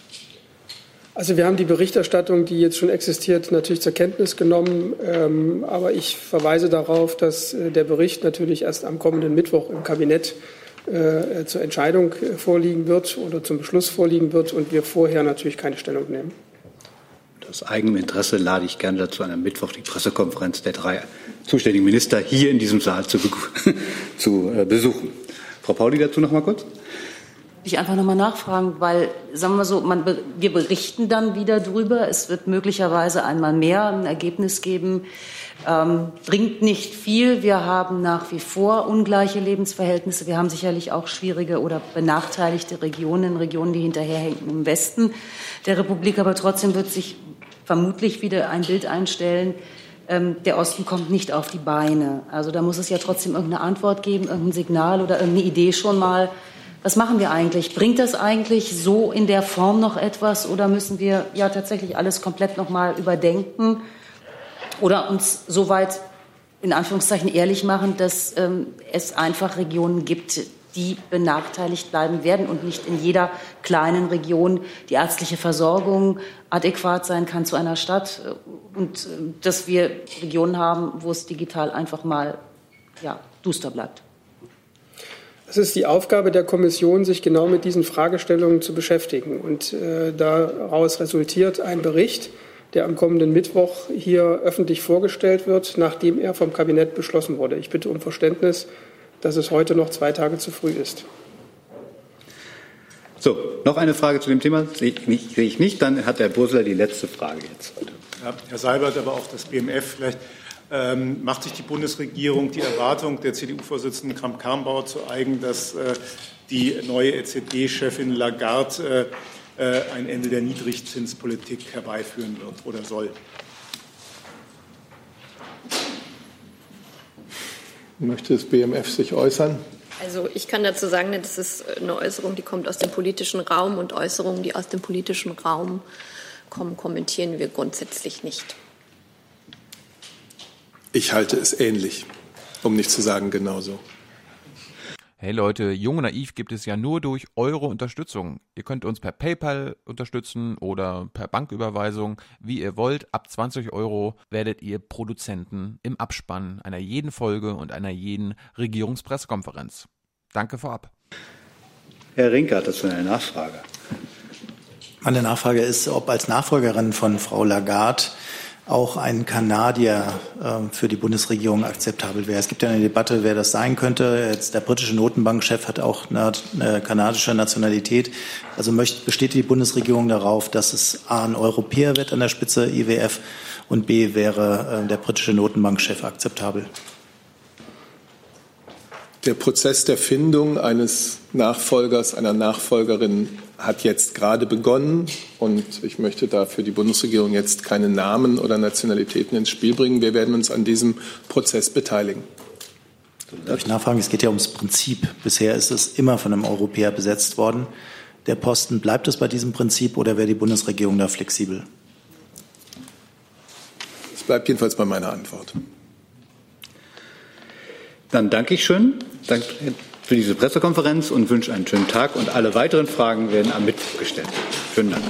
Also wir haben die Berichterstattung, die jetzt schon existiert, natürlich zur Kenntnis genommen. Ähm, aber ich verweise darauf, dass äh, der Bericht natürlich erst am kommenden Mittwoch im Kabinett äh, zur Entscheidung äh, vorliegen wird oder zum Beschluss vorliegen wird und wir vorher natürlich keine Stellung nehmen. Aus eigenem Interesse lade ich gerne dazu an am Mittwoch die Pressekonferenz der drei zuständigen Minister hier in diesem Saal zu, zu besuchen. Frau Pauli dazu noch mal kurz ich einfach nochmal nachfragen, weil, sagen wir so, man, wir berichten dann wieder drüber. Es wird möglicherweise einmal mehr ein Ergebnis geben. Ähm, bringt nicht viel. Wir haben nach wie vor ungleiche Lebensverhältnisse. Wir haben sicherlich auch schwierige oder benachteiligte Regionen, Regionen, die hinterherhängen im Westen der Republik. Aber trotzdem wird sich vermutlich wieder ein Bild einstellen, ähm, der Osten kommt nicht auf die Beine. Also da muss es ja trotzdem irgendeine Antwort geben, irgendein Signal oder irgendeine Idee schon mal, was machen wir eigentlich? Bringt das eigentlich so in der Form noch etwas oder müssen wir ja tatsächlich alles komplett noch mal überdenken oder uns soweit in Anführungszeichen ehrlich machen, dass ähm, es einfach Regionen gibt, die benachteiligt bleiben werden und nicht in jeder kleinen Region die ärztliche Versorgung adäquat sein kann zu einer Stadt und äh, dass wir Regionen haben, wo es digital einfach mal ja, duster bleibt. Es ist die Aufgabe der Kommission, sich genau mit diesen Fragestellungen zu beschäftigen. Und äh, daraus resultiert ein Bericht, der am kommenden Mittwoch hier öffentlich vorgestellt wird, nachdem er vom Kabinett beschlossen wurde. Ich bitte um Verständnis, dass es heute noch zwei Tage zu früh ist. So, noch eine Frage zu dem Thema? Sehe ich nicht. Dann hat Herr Bursler die letzte Frage jetzt heute. Ja, Herr Seibert, aber auch das BMF vielleicht. Ähm, macht sich die Bundesregierung die Erwartung der CDU-Vorsitzenden Kramp-Karrenbauer zu eigen, dass äh, die neue EZB-Chefin Lagarde äh, äh, ein Ende der Niedrigzinspolitik herbeiführen wird oder soll? Möchte das BMF sich äußern? Also ich kann dazu sagen, das ist eine Äußerung, die kommt aus dem politischen Raum und Äußerungen, die aus dem politischen Raum kommen, kommentieren wir grundsätzlich nicht. Ich halte es ähnlich, um nicht zu sagen genauso. Hey Leute, Jung und Naiv gibt es ja nur durch eure Unterstützung. Ihr könnt uns per PayPal unterstützen oder per Banküberweisung, wie ihr wollt. Ab 20 Euro werdet ihr Produzenten im Abspann einer jeden Folge und einer jeden Regierungspressekonferenz. Danke vorab. Herr Rinke hat dazu eine Nachfrage. Meine Nachfrage ist, ob als Nachfolgerin von Frau Lagarde auch ein Kanadier äh, für die Bundesregierung akzeptabel wäre. Es gibt ja eine Debatte, wer das sein könnte. Jetzt der britische Notenbankchef hat auch eine, eine kanadische Nationalität. Also möchte, besteht die Bundesregierung darauf, dass es A, ein Europäer wird an der Spitze IWF und B, wäre äh, der britische Notenbankchef akzeptabel? Der Prozess der Findung eines Nachfolgers, einer Nachfolgerin hat jetzt gerade begonnen und ich möchte da für die Bundesregierung jetzt keine Namen oder Nationalitäten ins Spiel bringen. Wir werden uns an diesem Prozess beteiligen. Darf ich nachfragen? Es geht ja ums Prinzip. Bisher ist es immer von einem Europäer besetzt worden. Der Posten, bleibt es bei diesem Prinzip oder wäre die Bundesregierung da flexibel? Es bleibt jedenfalls bei meiner Antwort. Dann danke ich schön. Danke für diese Pressekonferenz und wünsche einen schönen Tag. Und alle weiteren Fragen werden am Mittwoch gestellt. Schönen Dank.